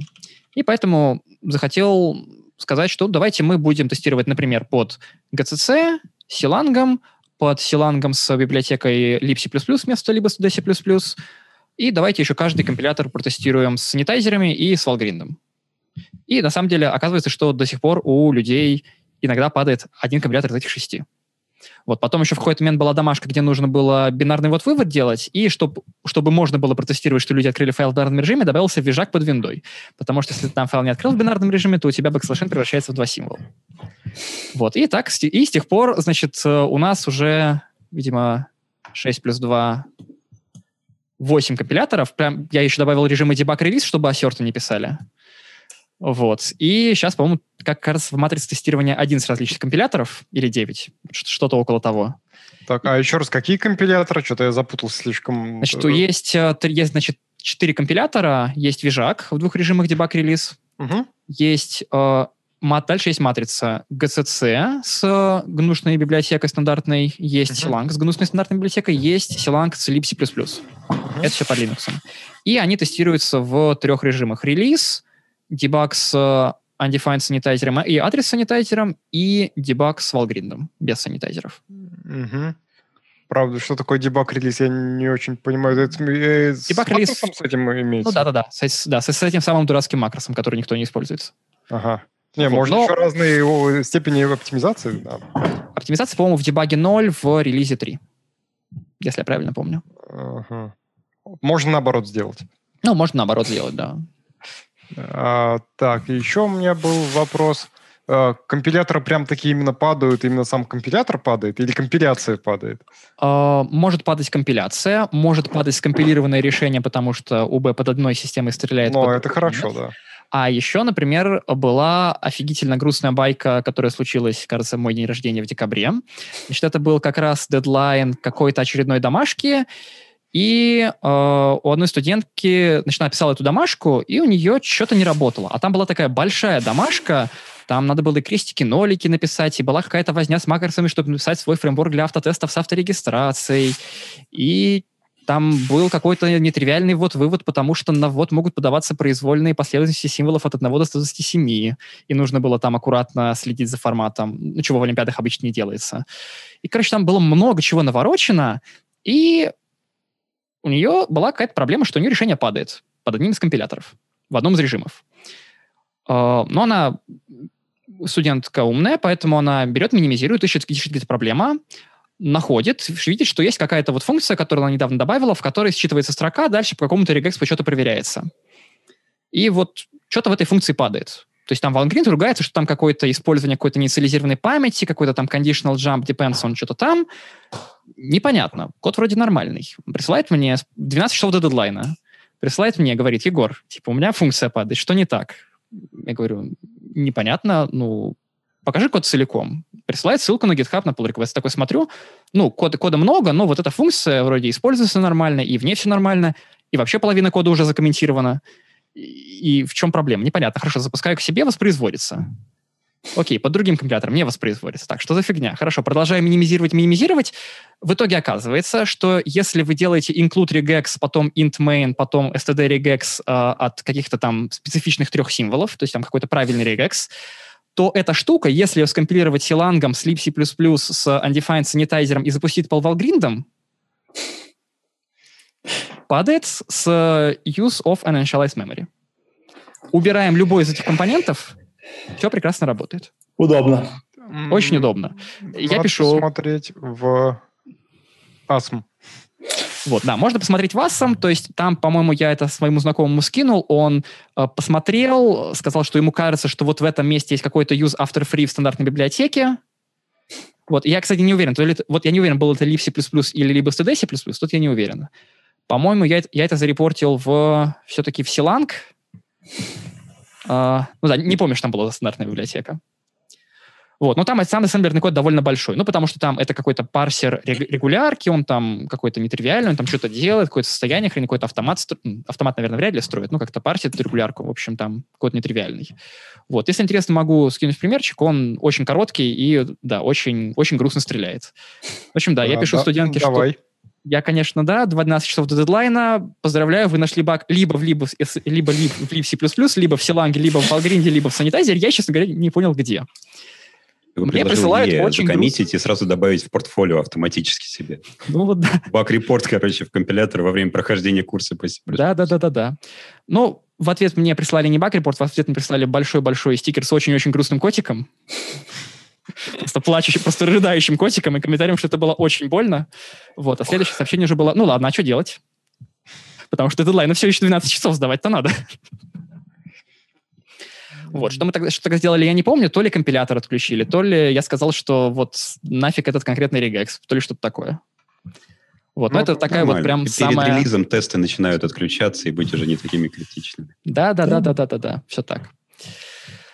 И поэтому захотел сказать, что давайте мы будем тестировать, например, под GCC, Силангом, под Силангом с библиотекой libc++ вместо либо DC++, и давайте еще каждый компилятор протестируем с санитайзерами и с Valgrind. И на самом деле оказывается, что до сих пор у людей иногда падает один компилятор из этих шести. Вот. Потом еще в какой-то момент была домашка, где нужно было бинарный вот вывод делать, и чтобы, чтобы можно было протестировать, что люди открыли файл в бинарном режиме, добавился вижак под виндой. Потому что если ты там файл не открыл в бинарном режиме, то у тебя backslash превращается в два символа. Вот. И так, и с тех пор, значит, э, у нас уже, видимо, 6 плюс 2 8 компиляторов. Прям я еще добавил режимы debug релиз, чтобы ассерты не писали. Вот. И сейчас, по-моему, как кажется, в матрице тестирования 11 различных компиляторов или 9, что-то около того. Так, а еще раз, какие компиляторы? Что-то я запутался слишком. Значит, есть, э, есть значит, 4 компилятора. Есть Vижак в двух режимах debug релиз. Угу. Есть э, Дальше есть матрица GCC с гнусной библиотекой стандартной, есть uh-huh. Silang с гнусной стандартной библиотекой, есть Silang с libc++. Uh-huh. Это все под Linux. И они тестируются в трех режимах. Релиз, дебаг с э, undefined санитайзером и адрес санитайзером, и дебаг с валгриндом, без санитайзеров. Угу. Правда, что такое дебаг релиз, я не очень понимаю. Это, э, дебаг релиз с этим имеется? Ну да-да-да, с, да, с, с этим самым дурацким макросом, который никто не использует. Ага. Не, вот, можно но... еще разные степени оптимизации. Да. Оптимизация, по-моему, в дебаге 0, в релизе 3. Если я правильно помню. Ага. Можно наоборот сделать. Ну, можно наоборот сделать, да. А, так, еще у меня был вопрос. А, компиляторы прям такие именно падают, именно сам компилятор падает или компиляция падает? А, может падать компиляция, может падать скомпилированное решение, потому что УБ под одной системой стреляет. Но это хорошо, да. А еще, например, была офигительно грустная байка, которая случилась, кажется, в мой день рождения в декабре. Значит, это был как раз дедлайн какой-то очередной домашки, и э, у одной студентки, значит, она писала эту домашку, и у нее что-то не работало. А там была такая большая домашка, там надо было и крестики, нолики написать, и была какая-то возня с макросами, чтобы написать свой фреймворк для автотестов с авторегистрацией. И там был какой-то нетривиальный вот вывод, потому что на ввод могут подаваться произвольные последовательности символов от 1 до 127, и нужно было там аккуратно следить за форматом, ну, чего в Олимпиадах обычно не делается. И, короче, там было много чего наворочено, и у нее была какая-то проблема, что у нее решение падает под одним из компиляторов в одном из режимов. А, но она студентка умная, поэтому она берет, минимизирует, ищет, ищет где-то проблема, находит, видит, что есть какая-то вот функция, которую она недавно добавила, в которой считывается строка, дальше по какому-то регекс по счету проверяется. И вот что-то в этой функции падает. То есть там Valgrind ругается, что там какое-то использование какой-то инициализированной памяти, какой-то там conditional jump depends on что-то там. Непонятно. Код вроде нормальный. Присылает мне 12 часов до дедлайна. Присылает мне, говорит, Егор, типа, у меня функция падает, что не так? Я говорю, непонятно, ну, покажи код целиком. Присылает ссылку на GitHub, на pull request. Такой смотрю, ну, кода, кода много, но вот эта функция вроде используется нормально, и в ней все нормально, и вообще половина кода уже закомментирована. И, в чем проблема? Непонятно. Хорошо, запускаю к себе, воспроизводится. Окей, под другим компилятором не воспроизводится. Так, что за фигня? Хорошо, продолжаю минимизировать, минимизировать. В итоге оказывается, что если вы делаете include regex, потом int main, потом std regex э, от каких-то там специфичных трех символов, то есть там какой-то правильный regex, то эта штука, если ее скомпилировать силангом с libc++ с undefined санитайзером и запустить по valgrindом, падает с use of uninitialized memory. Убираем любой из этих компонентов, все прекрасно работает. Удобно. Очень удобно. Надо Я пишу... посмотреть в ASM. Вот, да, можно посмотреть в ASM, то есть там, по-моему, я это своему знакомому скинул, он э, посмотрел, сказал, что ему кажется, что вот в этом месте есть какой-то use after free в стандартной библиотеке, вот, я, кстати, не уверен, то ли, вот я не уверен, был это libc++ или либо std C++, тут я не уверен. По-моему, я, я это зарепортил в все-таки в Силанг. Uh, ну да, не помню, что там была стандартная библиотека. Вот, но там сам ассемблерный код довольно большой, ну, потому что там это какой-то парсер регулярки, он там какой-то нетривиальный, он там что-то делает, какое-то состояние, хрен, какой-то автомат, автомат, наверное, вряд ли строит, ну, как-то парсит регулярку, в общем, там код нетривиальный. Вот, если интересно, могу скинуть примерчик, он очень короткий и, да, очень, очень грустно стреляет. В общем, да, я пишу да, студентке, давай. что я, конечно, да, 12 часов до дедлайна. Поздравляю, вы нашли баг либо в либо, либо, либо в lib C++, либо в Силанге, либо в Valgrind, либо в санитайзере. Я, честно говоря, не понял, где. Мне присылают очень закоммитить и сразу добавить в портфолио автоматически себе. Ну вот да. Баг-репорт, короче, в компилятор во время прохождения курса по C++. Да-да-да-да-да. Ну, в ответ мне прислали не баг-репорт, в ответ мне прислали большой-большой стикер с очень-очень грустным котиком. Просто плачущим, просто рыдающим котиком и комментарием, что это было очень больно. Вот. А следующее сообщение уже было, ну ладно, а что делать? Потому что дедлайна все еще 12 часов сдавать-то надо. Вот, что мы тогда, что тогда сделали, я не помню. То ли компилятор отключили, то ли я сказал, что вот нафиг этот конкретный регекс, то ли что-то такое. Вот, ну, но это такая нормально. вот прям Перед самая... релизом тесты начинают отключаться и быть уже не такими критичными. Да, да, да, да, да, да, да, все так.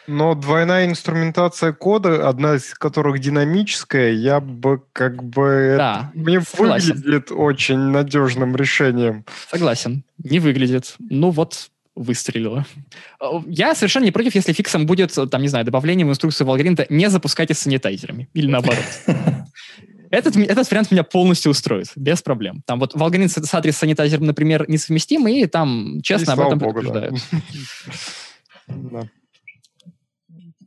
Но двойная инструментация кода, одна из которых динамическая, я бы как бы... Да, мне согласен. выглядит очень надежным решением. Согласен, не выглядит. Ну вот, выстрелило. Я совершенно не против, если фиксом будет, там, не знаю, добавление в инструкцию Valgrind не запускайте с санитайзерами. Или наоборот. Этот, этот вариант меня полностью устроит, без проблем. Там вот Valgrind с, с адрес санитайзером, например, несовместим, и там честно и об этом Богу, предупреждают. Да.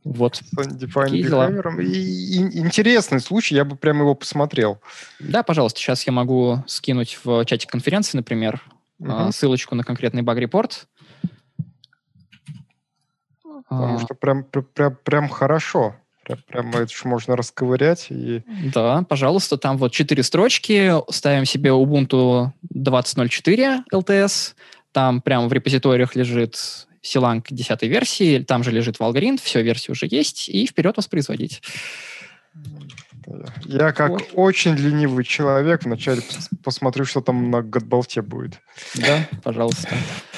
Вот. Define И, и, интересный случай, я бы прямо его посмотрел. Да, пожалуйста, сейчас я могу скинуть в чате конференции, например, угу. ссылочку на конкретный баг-репорт. Потому а. что прям, прям, прям хорошо. Прям, прям это же можно расковырять. И... Да, пожалуйста, там вот четыре строчки. Ставим себе Ubuntu 20.04 LTS. Там прямо в репозиториях лежит Силанг 10 версии, там же лежит Valgrind, все, версии уже есть, и вперед воспроизводить. Я как вот. очень ленивый человек вначале посмотрю, что там на Годболте будет. Да, пожалуйста.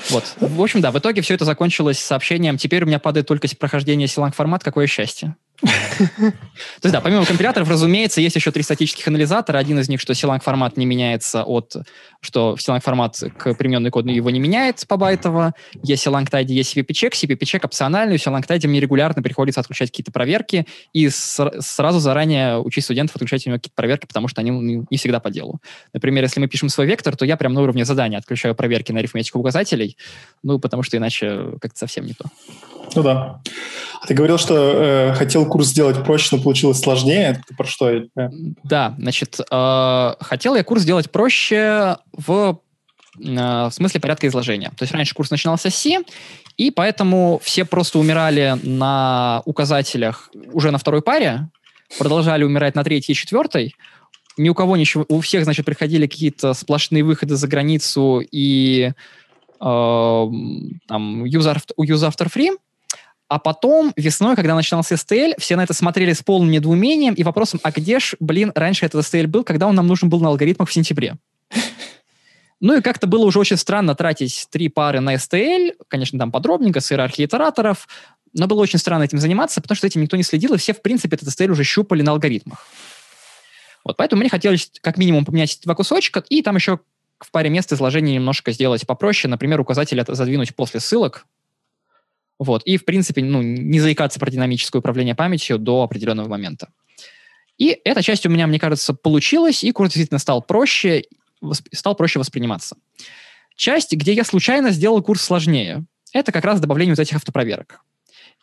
Вот. В общем, да, в итоге все это закончилось сообщением «Теперь у меня падает только прохождение Силанг формат, какое счастье». То есть, да, помимо компиляторов, разумеется, есть еще три статических анализатора. Один из них, что Silang формат не меняется от... Что Silang формат к примененной коду его не меняет по байтово. Есть Silang Tidy, есть CPP-чек. CPP-чек опциональный. У Silang Tidy мне регулярно приходится отключать какие-то проверки и сразу заранее учить студентов отключать у него какие-то проверки, потому что они не всегда по делу. Например, если мы пишем свой вектор, то я прям на уровне задания отключаю проверки на арифметику указателей, ну, потому что иначе как-то совсем не то. Ну да. А ты говорил, что э, хотел курс сделать проще, но получилось сложнее. Ты про что? Да, значит, э, хотел я курс сделать проще в в смысле порядка изложения. То есть раньше курс начинался с C, и поэтому все просто умирали на указателях уже на второй паре, продолжали умирать на третьей и четвертой, ни у кого ничего, у всех, значит, приходили какие-то сплошные выходы за границу и э, там use after free, а потом весной, когда начинался STL, все на это смотрели с полным недоумением и вопросом, а где ж, блин, раньше этот STL был, когда он нам нужен был на алгоритмах в сентябре? Ну и как-то было уже очень странно тратить три пары на STL, конечно, там подробненько, с иерархией итераторов, но было очень странно этим заниматься, потому что этим никто не следил, и все, в принципе, этот STL уже щупали на алгоритмах. Вот поэтому мне хотелось как минимум поменять два кусочка, и там еще в паре мест изложение немножко сделать попроще. Например, указатель это задвинуть после ссылок. Вот. И, в принципе, ну, не заикаться про динамическое управление памятью до определенного момента. И эта часть у меня, мне кажется, получилась, и курс действительно стал проще, стал проще восприниматься. Часть, где я случайно сделал курс сложнее, это как раз добавление вот этих автопроверок.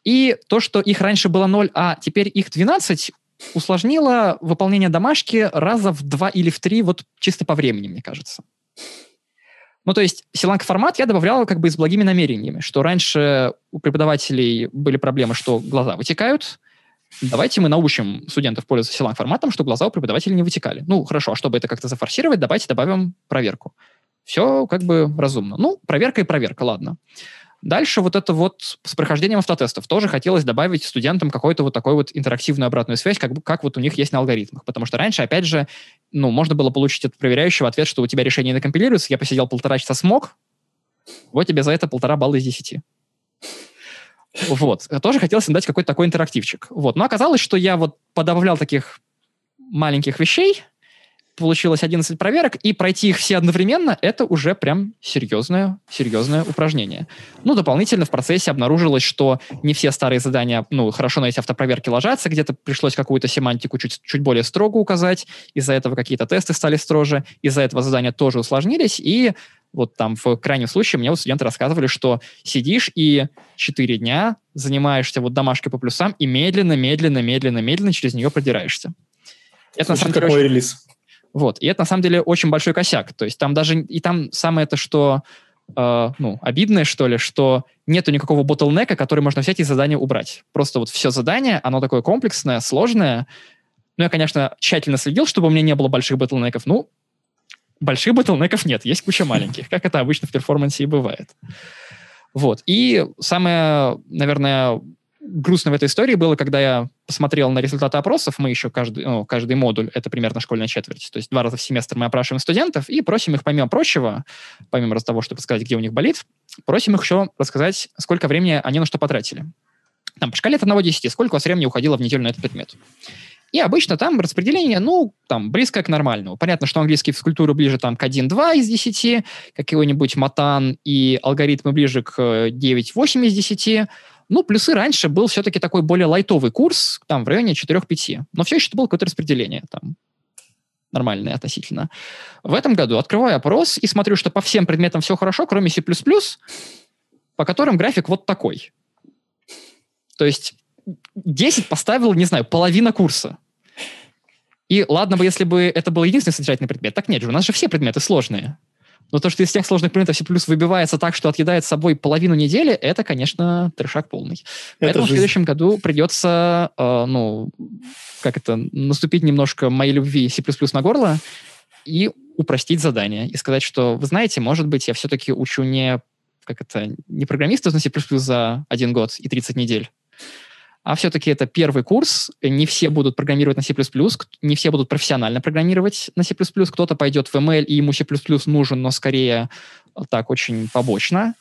И то, что их раньше было 0, а теперь их 12, усложнило выполнение домашки раза в два или в три, вот чисто по времени, мне кажется. Ну, то есть силанг формат я добавлял как бы с благими намерениями, что раньше у преподавателей были проблемы, что глаза вытекают, давайте мы научим студентов пользоваться силанг форматом, что глаза у преподавателей не вытекали. Ну, хорошо, а чтобы это как-то зафорсировать, давайте добавим проверку. Все как бы разумно. Ну, проверка и проверка, ладно. Дальше вот это вот с прохождением автотестов тоже хотелось добавить студентам какую-то вот такую вот интерактивную обратную связь, как, как вот у них есть на алгоритмах. Потому что раньше, опять же, ну, можно было получить от проверяющего ответ, что у тебя решение не компилируется, я посидел полтора часа смог, вот тебе за это полтора балла из десяти. Вот. Тоже хотелось им дать какой-то такой интерактивчик. Вот. Но оказалось, что я вот подобавлял таких маленьких вещей, получилось 11 проверок, и пройти их все одновременно — это уже прям серьезное, серьезное упражнение. Ну, дополнительно в процессе обнаружилось, что не все старые задания, ну, хорошо на эти автопроверки ложатся, где-то пришлось какую-то семантику чуть, чуть более строго указать, из-за этого какие-то тесты стали строже, из-за этого задания тоже усложнились, и вот там в крайнем случае мне вот студенты рассказывали, что сидишь и 4 дня занимаешься вот домашкой по плюсам и медленно, медленно, медленно, медленно через нее продираешься. Это Слушай, на самом деле какой очень... релиз? Вот. И это, на самом деле, очень большой косяк. То есть там даже... И там самое это, что... Э, ну, обидное, что ли, что нету никакого ботлнека, который можно взять и задание убрать. Просто вот все задание, оно такое комплексное, сложное. Ну, я, конечно, тщательно следил, чтобы у меня не было больших ботлнеков. Ну, больших ботлнеков нет, есть куча маленьких, как это обычно в перформансе и бывает. Вот. И самое, наверное, грустно в этой истории было, когда я посмотрел на результаты опросов, мы еще каждый, ну, каждый модуль, это примерно школьная четверть, то есть два раза в семестр мы опрашиваем студентов и просим их, помимо прочего, помимо того, чтобы сказать, где у них болит, просим их еще рассказать, сколько времени они на что потратили. Там, по шкале от 1 до 10, сколько у вас времени уходило в неделю на этот предмет. И обычно там распределение, ну, там, близко к нормальному. Понятно, что английский физкультуру ближе там к 1-2 из 10, какой-нибудь матан и алгоритмы ближе к 9-8 из 10, ну, плюсы раньше был все-таки такой более лайтовый курс, там, в районе 4-5. Но все еще это было какое-то распределение там нормальное относительно. В этом году открываю опрос и смотрю, что по всем предметам все хорошо, кроме C++, по которым график вот такой. То есть 10 поставил, не знаю, половина курса. И ладно бы, если бы это был единственный содержательный предмет. Так нет же, у нас же все предметы сложные. Но то, что из тех сложных предметов C++ выбивается так, что отъедает с собой половину недели, это, конечно, трешак полный. Это Поэтому жизнь. в следующем году придется, э, ну, как это, наступить немножко моей любви C++ на горло и упростить задание. И сказать, что, вы знаете, может быть, я все-таки учу не, как это, не программистов на C++ за один год и 30 недель, а все-таки это первый курс, не все будут программировать на C++, не все будут профессионально программировать на C++, кто-то пойдет в ML, и ему C++ нужен, но скорее э, так очень побочно,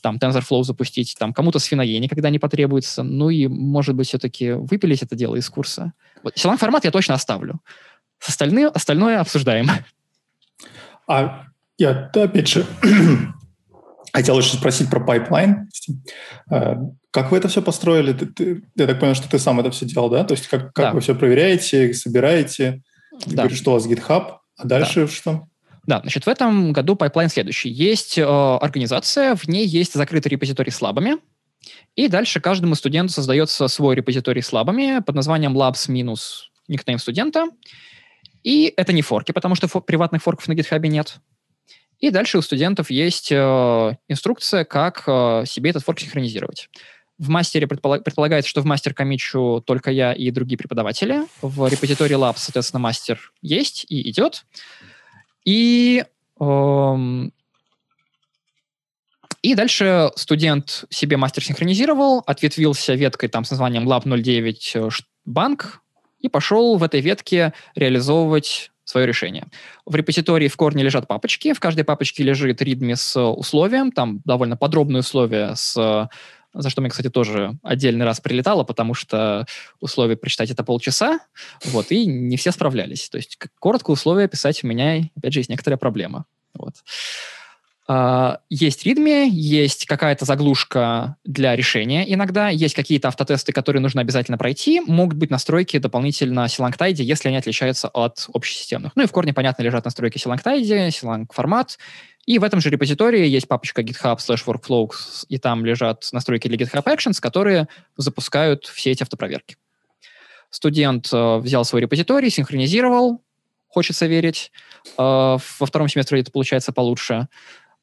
там TensorFlow запустить, там кому-то с FinoE никогда не потребуется, ну и, может быть, все-таки выпилить это дело из курса. Вот, формат я точно оставлю. С остальные, остальное обсуждаем. А я, опять же, хотел еще спросить про пайплайн. Э, как вы это все построили? Ты, ты, я так понял, что ты сам это все делал, да? То есть как, как да. вы все проверяете, собираете? Ты да. говоришь, что у вас GitHub, а дальше да. что? Да, значит, в этом году пайплайн следующий. Есть э, организация, в ней есть закрытый репозиторий с лабами, и дальше каждому студенту создается свой репозиторий с лабами под названием labs минус никнейм студента. И это не форки, потому что фор- приватных форков на GitHub нет. И дальше у студентов есть э, инструкция, как э, себе этот форк синхронизировать. В мастере предполаг, предполагается, что в мастер комичу только я и другие преподаватели. В репозитории Labs, соответственно, мастер есть и идет. И, эм, и дальше студент себе мастер синхронизировал, ответвился веткой там с названием Lab 09 банк и пошел в этой ветке реализовывать свое решение. В репозитории в корне лежат папочки. В каждой папочке лежит readme с условием. Там довольно подробные условия, с, за что мне, кстати, тоже отдельный раз прилетало, потому что условия прочитать это полчаса, вот, и не все справлялись. То есть коротко условия писать у меня, опять же, есть некоторая проблема. Вот. Uh, есть readme, есть какая-то заглушка для решения иногда, есть какие-то автотесты, которые нужно обязательно пройти, могут быть настройки дополнительно Silangtide, если они отличаются от общесистемных. Ну и в корне, понятно, лежат настройки Silangtide, Silang формат, и в этом же репозитории есть папочка GitHub slash workflows, и там лежат настройки для GitHub Actions, которые запускают все эти автопроверки. Студент uh, взял свой репозиторий, синхронизировал, хочется верить. Uh, во втором семестре это получается получше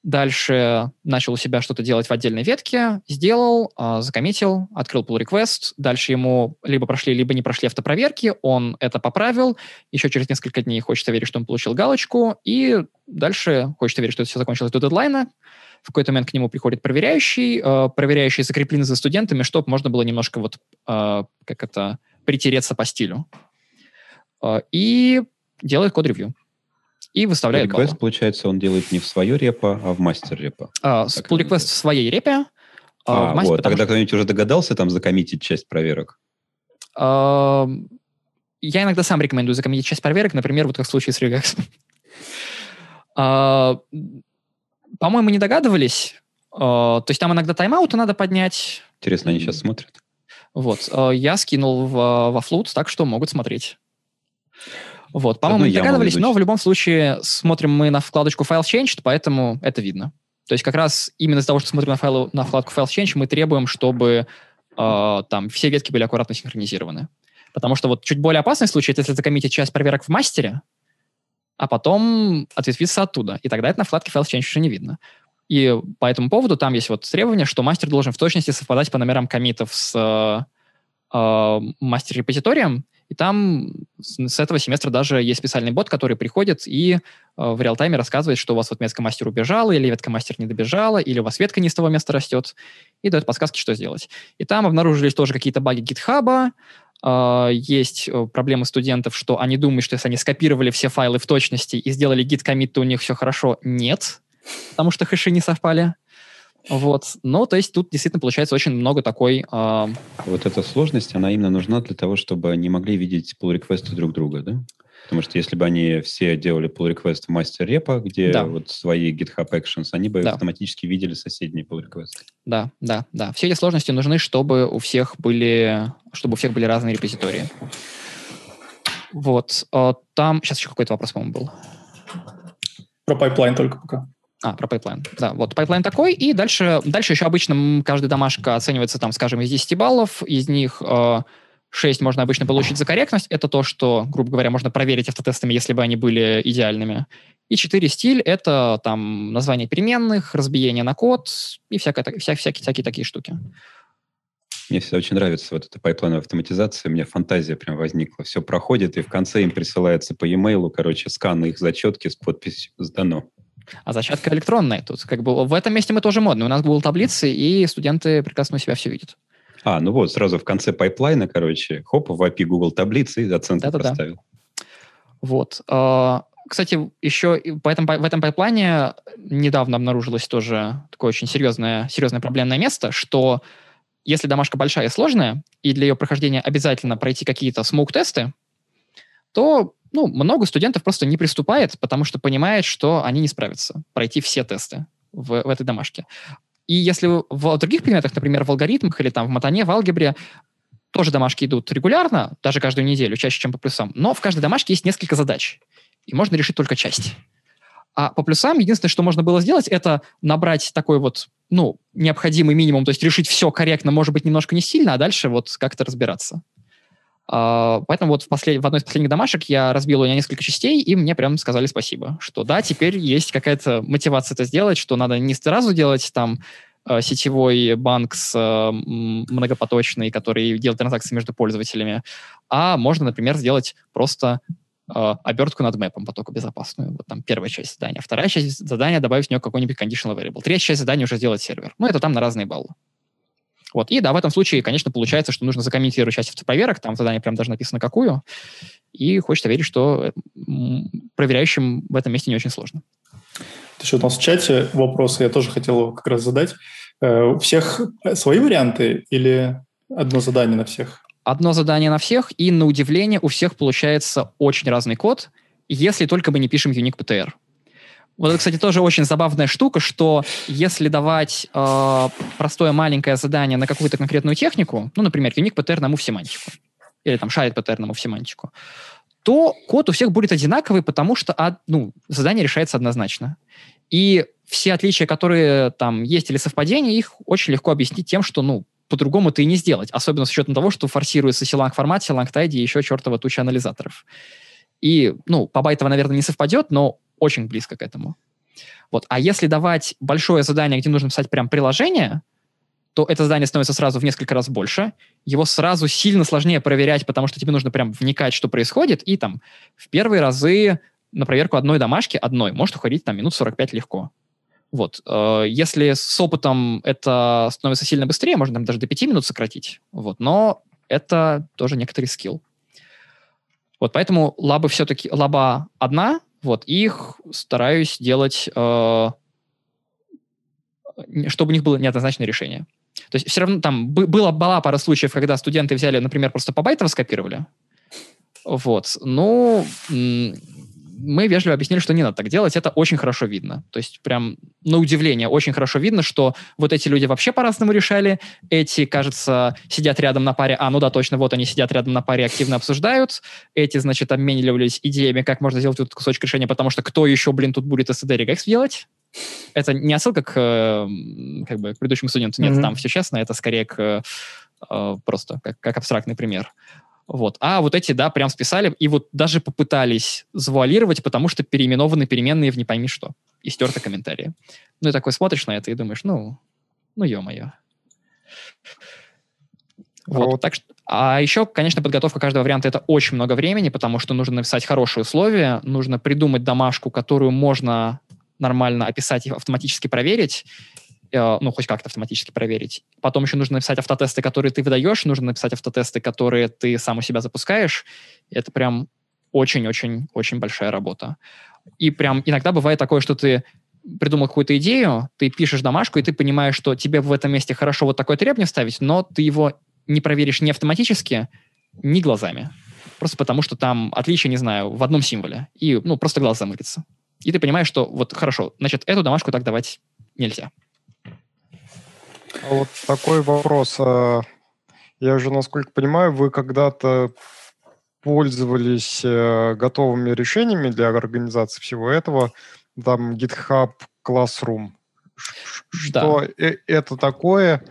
Дальше начал у себя что-то делать в отдельной ветке, сделал, э, закоммитил, открыл pull request. Дальше ему либо прошли, либо не прошли автопроверки. Он это поправил. Еще через несколько дней хочется верить, что он получил галочку. И дальше хочется верить, что это все закончилось до дедлайна. В какой-то момент к нему приходит проверяющий. Э, проверяющий закреплен за студентами, чтобы можно было немножко вот, э, как это, притереться по стилю. Э, и делает код-ревью и выставляет pull request, получается, он делает не в свое репо, а в мастер репо. А, pull request в своей репе. А, а мастер, вот, тогда что... кто-нибудь уже догадался там закоммитить часть проверок? А, я иногда сам рекомендую закоммитить часть проверок, например, вот как в случае с Regex. а, по-моему, не догадывались. А, то есть там иногда тайм-ауты надо поднять. Интересно, они сейчас смотрят? Вот. А, я скинул в, во флут, так что могут смотреть. Вот, по-моему, не догадывались, но в любом случае смотрим мы на вкладочку File Changed, поэтому это видно. То есть как раз именно из-за того, что смотрим на, файл, на вкладку File Change, мы требуем, чтобы э, там все ветки были аккуратно синхронизированы. Потому что вот чуть более опасный случай, это если закоммитить часть проверок в мастере, а потом ответвиться оттуда. И тогда это на вкладке File Change уже не видно. И по этому поводу там есть вот требование, что мастер должен в точности совпадать по номерам комитов с э, э, мастер-репозиторием, и там с этого семестра даже есть специальный бот, который приходит и э, в реал-тайме рассказывает, что у вас вот ветка мастер убежала, или ветка мастер не добежала, или у вас ветка не с того места растет, и дает подсказки, что сделать. И там обнаружились тоже какие-то баги гитхаба, Uh, есть uh, проблемы студентов, что они думают, что если они скопировали все файлы в точности и сделали git commit, то у них все хорошо. Нет, потому что хэши не совпали. Вот. Ну, то есть тут действительно получается очень много такой... Э... Вот эта сложность, она именно нужна для того, чтобы они могли видеть pull реквесты друг друга, да? Потому что если бы они все делали pull request в мастер репа, где да. вот свои GitHub Actions, они бы да. автоматически видели соседние pull requests. Да, да, да. Все эти сложности нужны, чтобы у всех были, чтобы у всех были разные репозитории. Вот. А, там... Сейчас еще какой-то вопрос, по-моему, был. Про пайплайн только пока. А, про пайплайн. Да, вот пайплайн такой, и дальше, дальше еще обычно каждая домашка оценивается, там, скажем, из 10 баллов, из них э, 6 можно обычно получить за корректность, это то, что, грубо говоря, можно проверить автотестами, если бы они были идеальными. И 4 стиль — это там название переменных, разбиение на код и всякое, вся, всякие, всякие такие штуки. Мне всегда очень нравится вот эта пайплайновая автоматизация. У меня фантазия прям возникла. Все проходит, и в конце им присылается по e-mail, короче, скан их зачетки с подписью «Сдано». А зачетка электронная. Тут как бы в этом месте мы тоже модны. У нас Google таблицы, и студенты прекрасно у себя все видят. А, ну вот, сразу в конце пайплайна, короче, хоп, в API Google таблицы и оценку Да-да-да. поставил. Вот. А, кстати, еще по этом, в этом пайплайне недавно обнаружилось тоже такое очень серьезное, серьезное проблемное место, что если домашка большая и сложная, и для ее прохождения обязательно пройти какие-то смоук-тесты, то ну, много студентов просто не приступает, потому что понимает, что они не справятся пройти все тесты в, в этой домашке. И если в других предметах, например, в алгоритмах или там в матане, в алгебре, тоже домашки идут регулярно, даже каждую неделю, чаще, чем по плюсам, но в каждой домашке есть несколько задач, и можно решить только часть. А по плюсам единственное, что можно было сделать, это набрать такой вот, ну, необходимый минимум, то есть решить все корректно, может быть, немножко не сильно, а дальше вот как-то разбираться. Uh, поэтому вот в, послед... в одной из последних домашек я разбил ее на несколько частей, и мне прям сказали спасибо, что да, теперь есть какая-то мотивация это сделать, что надо не сразу делать там uh, сетевой банк с uh, многопоточный, который делает транзакции между пользователями, а можно, например, сделать просто обертку над мэпом потоку безопасную. Вот там первая часть задания. Вторая часть задания добавить в нее какой-нибудь conditional variable. Третья часть задания уже сделать сервер. Ну, это там на разные баллы. Вот. И да, в этом случае, конечно, получается, что нужно закомментировать часть проверок, там задание прям даже написано какую, и хочется верить, что проверяющим в этом месте не очень сложно. Еще у нас в чате вопросы, я тоже хотел его как раз задать. Э, у всех свои варианты или одно задание на всех? Одно задание на всех, и на удивление у всех получается очень разный код, если только мы не пишем unique PTR. Вот это, кстати, тоже очень забавная штука, что если давать э, простое маленькое задание на какую-то конкретную технику, ну, например, unique pattern на move-семантику, или там shared pattern на move-семантику, то код у всех будет одинаковый, потому что а, ну, задание решается однозначно. И все отличия, которые там есть или совпадения, их очень легко объяснить тем, что, ну, по-другому ты и не сделать, особенно с учетом того, что форсируется силанг формат, силанг тайди и еще чертова туча анализаторов. И, ну, по байтово, наверное, не совпадет, но очень близко к этому. Вот. А если давать большое задание, где нужно писать прям приложение, то это задание становится сразу в несколько раз больше. Его сразу сильно сложнее проверять, потому что тебе нужно прям вникать, что происходит. И там в первые разы на проверку одной домашки, одной, может уходить там минут 45 легко. Вот. Э, если с опытом это становится сильно быстрее, можно там даже до 5 минут сократить. Вот. Но это тоже некоторый скилл. Вот поэтому лабы все-таки, лаба одна, вот, их стараюсь делать, э, чтобы у них было неоднозначное решение. То есть все равно там было, была пара случаев, когда студенты взяли, например, просто по байтово скопировали. Вот. Ну, мы вежливо объяснили, что не надо так делать, это очень хорошо видно. То есть прям на удивление очень хорошо видно, что вот эти люди вообще по-разному решали, эти, кажется, сидят рядом на паре, а, ну да, точно, вот они сидят рядом на паре, активно обсуждают, эти, значит, обменивались идеями, как можно сделать этот кусочек решения, потому что кто еще, блин, тут будет регэкс делать? Это не отсылка к, как бы, к предыдущему студенту, нет, mm-hmm. там все честно, это скорее к э, просто как, как абстрактный пример. Вот. А вот эти, да, прям списали и вот даже попытались завуалировать, потому что переименованы переменные в не пойми что. И стерты комментарии. Ну и такой смотришь на это и думаешь, ну, ну ё-моё. Вот, вот. Так что, а еще, конечно, подготовка каждого варианта это очень много времени, потому что нужно написать хорошие условия, нужно придумать домашку, которую можно нормально описать и автоматически проверить. Э, ну, хоть как-то автоматически проверить. Потом еще нужно написать автотесты, которые ты выдаешь, нужно написать автотесты, которые ты сам у себя запускаешь. Это прям очень-очень-очень большая работа. И прям иногда бывает такое, что ты придумал какую-то идею, ты пишешь домашку, и ты понимаешь, что тебе в этом месте хорошо вот такое требование ставить, но ты его не проверишь ни автоматически, ни глазами. Просто потому, что там отличие, не знаю, в одном символе. И, ну, просто глаз замылится. И ты понимаешь, что вот хорошо, значит, эту домашку так давать нельзя. А вот такой вопрос. А, я уже, насколько понимаю, вы когда-то пользовались э, готовыми решениями для организации всего этого, там GitHub Classroom что да. это такое,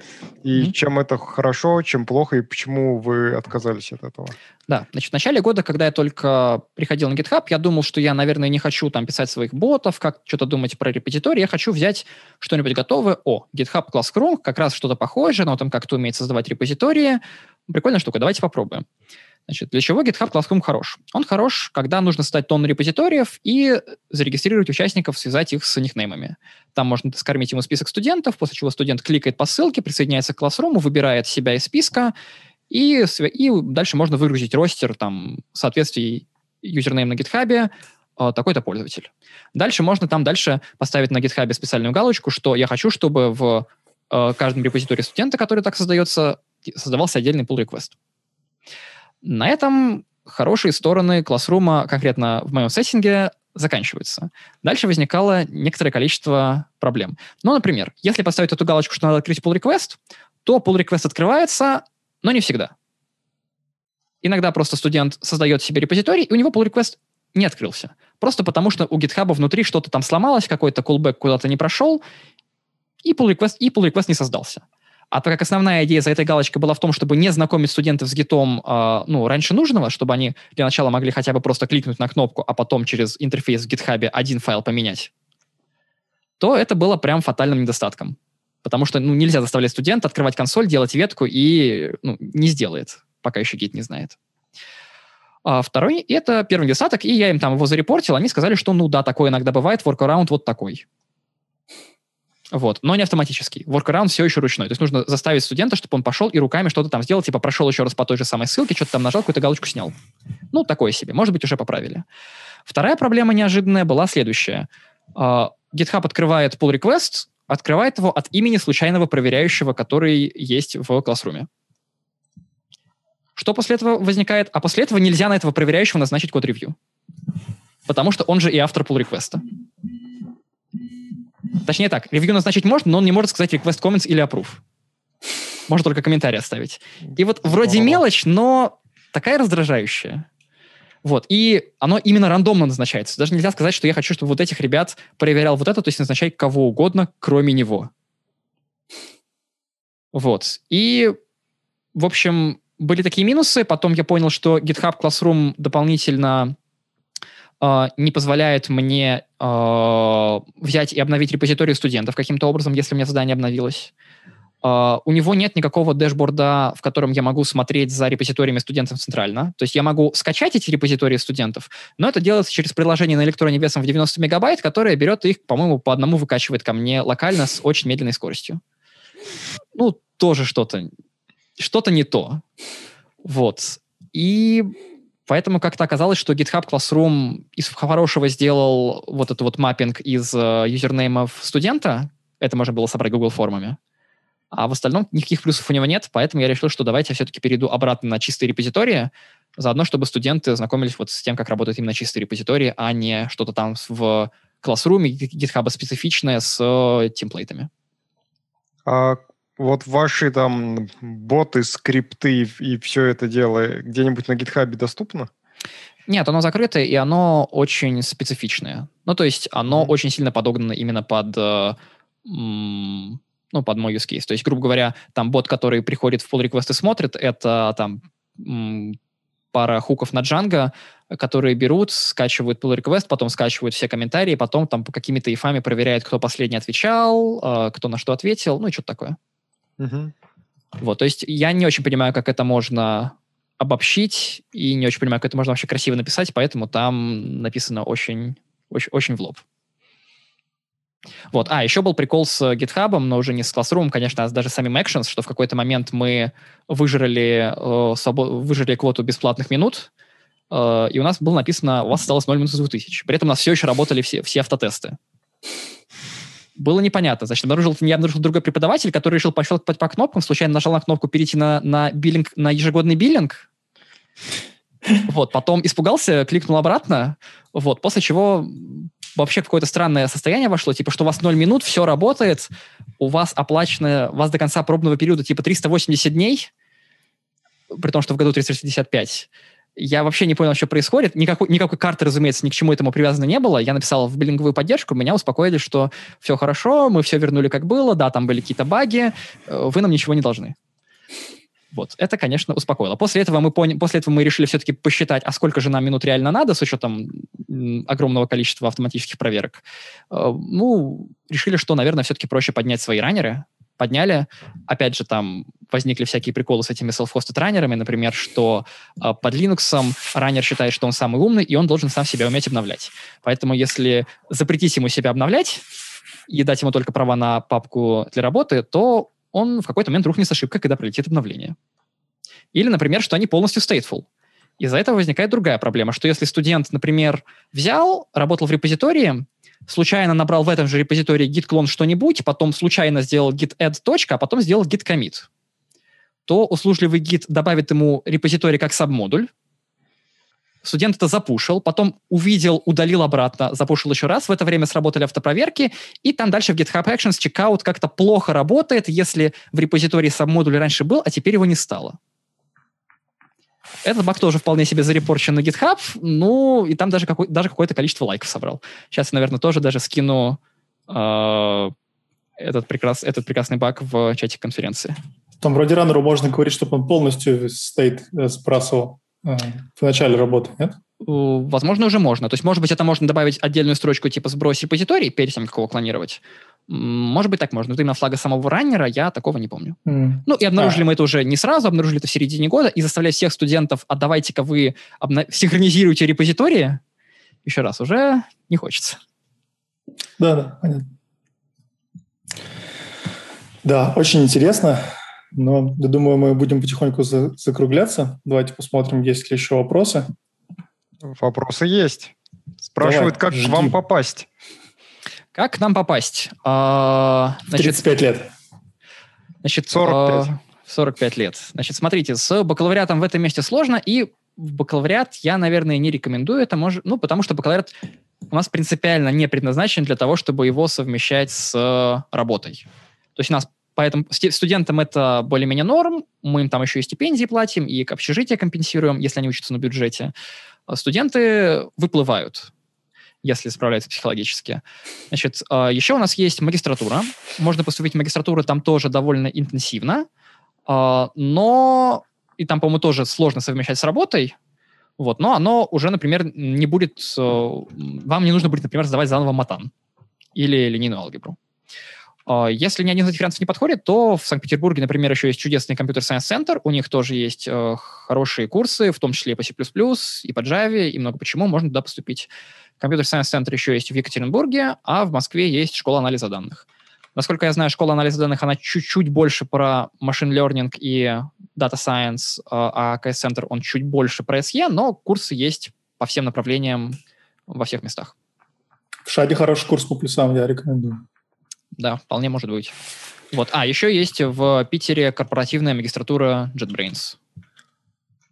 и mm-hmm. чем это хорошо, чем плохо, и почему вы отказались от этого? Да, значит, в начале года, когда я только приходил на GitHub, я думал, что я, наверное, не хочу там писать своих ботов, как что-то думать про репетитории, я хочу взять что-нибудь готовое. О, GitHub Classroom, как раз что-то похожее, но там как-то умеет создавать репозитории. Прикольная штука, давайте попробуем. Значит, для чего GitHub Classroom хорош? Он хорош, когда нужно создать тонну репозиториев и зарегистрировать участников, связать их с никнеймами. Там можно скормить ему список студентов, после чего студент кликает по ссылке, присоединяется к Classroom, выбирает себя из списка, и, и дальше можно выгрузить ростер там, в соответствии юзернейм на GitHub, э, такой-то пользователь. Дальше можно там дальше поставить на GitHub специальную галочку, что я хочу, чтобы в э, каждом репозитории студента, который так создается, создавался отдельный pull request. На этом хорошие стороны классрума, конкретно в моем сеттинге, заканчиваются. Дальше возникало некоторое количество проблем. Ну, например, если поставить эту галочку, что надо открыть pull request, то pull request открывается, но не всегда. Иногда просто студент создает себе репозиторий, и у него pull request не открылся. Просто потому, что у GitHub внутри что-то там сломалось, какой-то callback куда-то не прошел, и pull request, и pull request не создался. А так как основная идея за этой галочкой была в том, чтобы не знакомить студентов с гитом э, ну, раньше нужного, чтобы они для начала могли хотя бы просто кликнуть на кнопку, а потом через интерфейс в GitHub один файл поменять, то это было прям фатальным недостатком. Потому что ну, нельзя заставлять студента открывать консоль, делать ветку и ну, не сделает, пока еще гит не знает. А второй — это первый недостаток, и я им там его зарепортил, они сказали, что ну да, такое иногда бывает, workaround вот такой. Вот, но не автоматический. Workaround все еще ручной. То есть нужно заставить студента, чтобы он пошел и руками что-то там сделал, типа прошел еще раз по той же самой ссылке, что-то там нажал, какую-то галочку снял. Ну, такое себе. Может быть, уже поправили. Вторая проблема неожиданная была следующая. Uh, GitHub открывает pull request, открывает его от имени случайного проверяющего, который есть в классруме. Что после этого возникает? А после этого нельзя на этого проверяющего назначить код ревью. Потому что он же и автор pull реквеста Точнее так, ревью назначить можно, но он не может сказать request comments или approve. Можно только комментарий оставить. И вот вроде мелочь, но такая раздражающая. Вот, и оно именно рандомно назначается. Даже нельзя сказать, что я хочу, чтобы вот этих ребят проверял вот это, то есть назначай кого угодно, кроме него. Вот. И, в общем, были такие минусы. Потом я понял, что GitHub Classroom дополнительно Uh, не позволяет мне uh, взять и обновить репозиторий студентов каким-то образом, если у меня задание обновилось. Uh, у него нет никакого дэшборда, в котором я могу смотреть за репозиториями студентов центрально. То есть я могу скачать эти репозитории студентов, но это делается через приложение на электроне весом в 90 мегабайт, которое берет их, по-моему, по одному выкачивает ко мне локально с очень медленной скоростью. Ну, тоже что-то что-то не то. Вот. И поэтому как-то оказалось, что GitHub Classroom из хорошего сделал вот этот вот маппинг из э, юзернеймов студента. Это можно было собрать Google формами. А в остальном никаких плюсов у него нет, поэтому я решил, что давайте я все-таки перейду обратно на чистые репозитории, заодно, чтобы студенты знакомились вот с тем, как работает именно чистые репозитории, а не что-то там в Classroom, GitHub специфичное с э, темплейтами. А вот ваши там боты, скрипты и все это дело где-нибудь на гитхабе доступно? Нет, оно закрыто, и оно очень специфичное. Ну, то есть оно mm-hmm. очень сильно подогнано именно под, э, ну, под мой use case. То есть, грубо говоря, там бот, который приходит в pull request и смотрит, это там пара хуков на Django, которые берут, скачивают pull request, потом скачивают все комментарии, потом там по какими-то ифами проверяют, кто последний отвечал, э, кто на что ответил, ну и что-то такое. Угу. Вот, то есть я не очень понимаю, как это можно обобщить, и не очень понимаю, как это можно вообще красиво написать, поэтому там написано очень, очень, очень в лоб. Вот. А, еще был прикол с GitHub, но уже не с Classroom, конечно, а с даже самим Actions, что в какой-то момент мы выжрали, э, свобод... выжрали квоту бесплатных минут, э, и у нас было написано, у вас осталось 0 минут из 2000. При этом у нас все еще работали все, все автотесты было непонятно. Значит, обнаружил, я обнаружил другой преподаватель, который решил пощелкать по кнопкам, случайно нажал на кнопку перейти на, на, биллинг, на ежегодный биллинг. Вот, потом испугался, кликнул обратно, вот, после чего вообще какое-то странное состояние вошло, типа, что у вас 0 минут, все работает, у вас оплачено, у вас до конца пробного периода типа 380 дней, при том, что в году 365 я вообще не понял, что происходит. Никакой, никакой карты, разумеется, ни к чему этому привязано не было. Я написал в биллинговую поддержку, меня успокоили, что все хорошо, мы все вернули как было, да, там были какие-то баги, э, вы нам ничего не должны. Вот, это, конечно, успокоило. После этого мы, поняли, после этого мы решили все-таки посчитать, а сколько же нам минут реально надо с учетом огромного количества автоматических проверок. Э, ну, решили, что, наверное, все-таки проще поднять свои раннеры, подняли. Опять же, там возникли всякие приколы с этими self-hosted раннерами, например, что э, под Linux раннер считает, что он самый умный, и он должен сам себя уметь обновлять. Поэтому если запретить ему себя обновлять и дать ему только права на папку для работы, то он в какой-то момент рухнет с ошибкой, когда пролетит обновление. Или, например, что они полностью stateful. Из-за этого возникает другая проблема, что если студент, например, взял, работал в репозитории, случайно набрал в этом же репозитории git clone что-нибудь, потом случайно сделал git add а потом сделал git commit, то услужливый git добавит ему репозиторий как сабмодуль, студент это запушил, потом увидел, удалил обратно, запушил еще раз, в это время сработали автопроверки, и там дальше в GitHub Actions чекаут как-то плохо работает, если в репозитории сабмодуль раньше был, а теперь его не стало. Этот баг тоже вполне себе зарепорчен на GitHub, ну, и там даже, какой, даже какое-то количество лайков собрал. Сейчас я, наверное, тоже даже скину э, этот, прекрас, этот прекрасный баг в чате конференции. Там вроде раннеру можно говорить, чтобы он полностью стейт э, сбрасывал э, в начале работы, нет? Возможно, уже можно. То есть, может быть, это можно добавить отдельную строчку типа «сбрось репозиторий» перед тем, как его клонировать. Может быть, так можно. Но именно флага самого раннера я такого не помню. Mm. Ну, и обнаружили а. мы это уже не сразу, обнаружили это в середине года, и заставлять всех студентов, а давайте-ка вы обна- синхронизируйте репозитории, еще раз, уже не хочется. Да, да, понятно. Да, очень интересно, но я думаю, мы будем потихоньку за- закругляться. Давайте посмотрим, есть ли еще вопросы. Вопросы есть. Спрашивают, Давай, как жди. к вам попасть. Как к нам попасть? А, значит, 35 лет. Значит, 45. 45 лет. Значит, смотрите, с бакалавриатом в этом месте сложно, и в бакалавриат я, наверное, не рекомендую это, может, ну, потому что бакалавриат у нас принципиально не предназначен для того, чтобы его совмещать с работой. То есть у нас поэтому студентам это более-менее норм, мы им там еще и стипендии платим, и общежитие компенсируем, если они учатся на бюджете. А студенты выплывают если справляются психологически. Значит, а, еще у нас есть магистратура. Можно поступить в магистратуру там тоже довольно интенсивно, а, но и там, по-моему, тоже сложно совмещать с работой, вот, но оно уже, например, не будет... Э, вам не нужно будет, например, сдавать заново матан или линейную алгебру. А, если ни один из этих вариантов не подходит, то в Санкт-Петербурге, например, еще есть чудесный Computer Science центр. У них тоже есть э, хорошие курсы, в том числе и по C++, и по Java, и много по чему. Можно туда поступить. Computer Science центр еще есть в Екатеринбурге, а в Москве есть школа анализа данных. Насколько я знаю, школа анализа данных, она чуть-чуть больше про machine learning и data science, а АКС-центр, он чуть больше про SE, но курсы есть по всем направлениям во всех местах. В Шаде хороший курс по плюсам, я рекомендую. Да, вполне может быть. Вот. А, еще есть в Питере корпоративная магистратура JetBrains.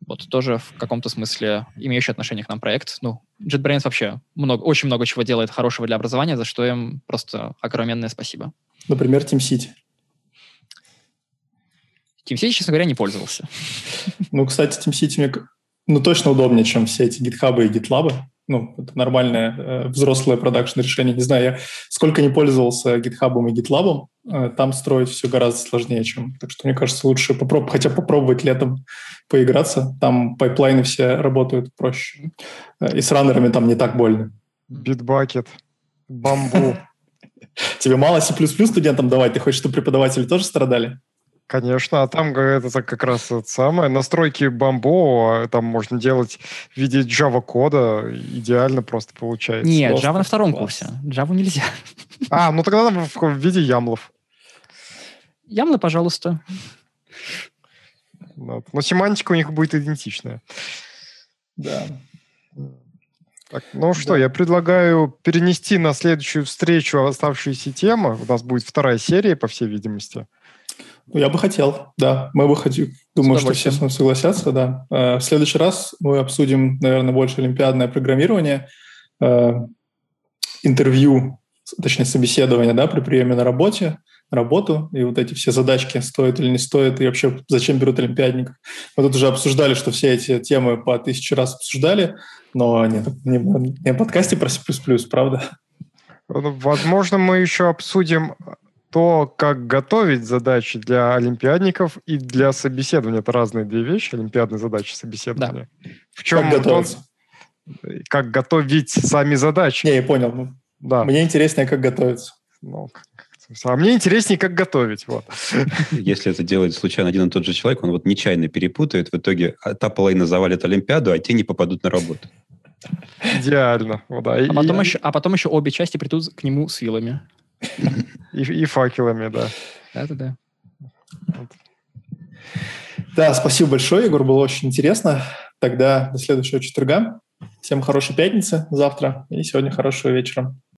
Вот тоже в каком-то смысле имеющий отношение к нам проект. Ну, JetBrains вообще много, очень много чего делает хорошего для образования, за что им просто огроменное спасибо. Например, TeamCity. TeamCity, честно говоря, не пользовался. Ну, кстати, TeamCity мне ну, точно удобнее, чем все эти GitHub и GitLab ну, это нормальное э, взрослое production решение. Не знаю, я сколько не пользовался GitHub и GitLab, э, там строить все гораздо сложнее, чем. Так что, мне кажется, лучше попроб... хотя попробовать летом поиграться. Там пайплайны все работают проще. Э, и с раннерами там не так больно. Bitbucket, бамбу. Тебе мало C++ студентам давать? Ты хочешь, чтобы преподаватели тоже страдали? Конечно, а там это как раз самое. Настройки Bamboo там можно делать в виде Java кода. Идеально просто получается. Нет, просто Java на втором класс. курсе. Java нельзя. А, ну тогда в, в виде ямлов. Ямлы, пожалуйста. Вот. Но семантика у них будет идентичная. Да. Так, ну что, да. я предлагаю перенести на следующую встречу оставшиеся темы. У нас будет вторая серия, по всей видимости. Ну, я бы хотел, да. Мы бы хотели. Думаю, что все с нами согласятся, да. Э, в следующий раз мы обсудим, наверное, больше олимпиадное программирование, э, интервью, точнее, собеседование, да, при приеме на работе, работу, и вот эти все задачки, стоят или не стоят, и вообще зачем берут олимпиадников. Мы тут уже обсуждали, что все эти темы по тысяче раз обсуждали, но не, не, не в подкасте про C++, правда? Возможно, мы еще обсудим то, как готовить задачи для олимпиадников и для собеседования. Это разные две вещи, олимпиадные задачи, собеседования. Да. В чем как готовиться? Как готовить сами задачи. Не, я понял. Да. Мне интереснее, как готовиться. Ну, а мне интереснее, как готовить. Вот. Если это делает случайно один и тот же человек, он вот нечаянно перепутает, в итоге та половина завалит Олимпиаду, а те не попадут на работу. Идеально. Вот, да. а, потом и... еще, а потом еще обе части придут к нему с вилами. И, и факелами, да. Да-да-да. Да, спасибо большое, Егор, было очень интересно. Тогда до следующего четверга. Всем хорошей пятницы завтра и сегодня хорошего вечера.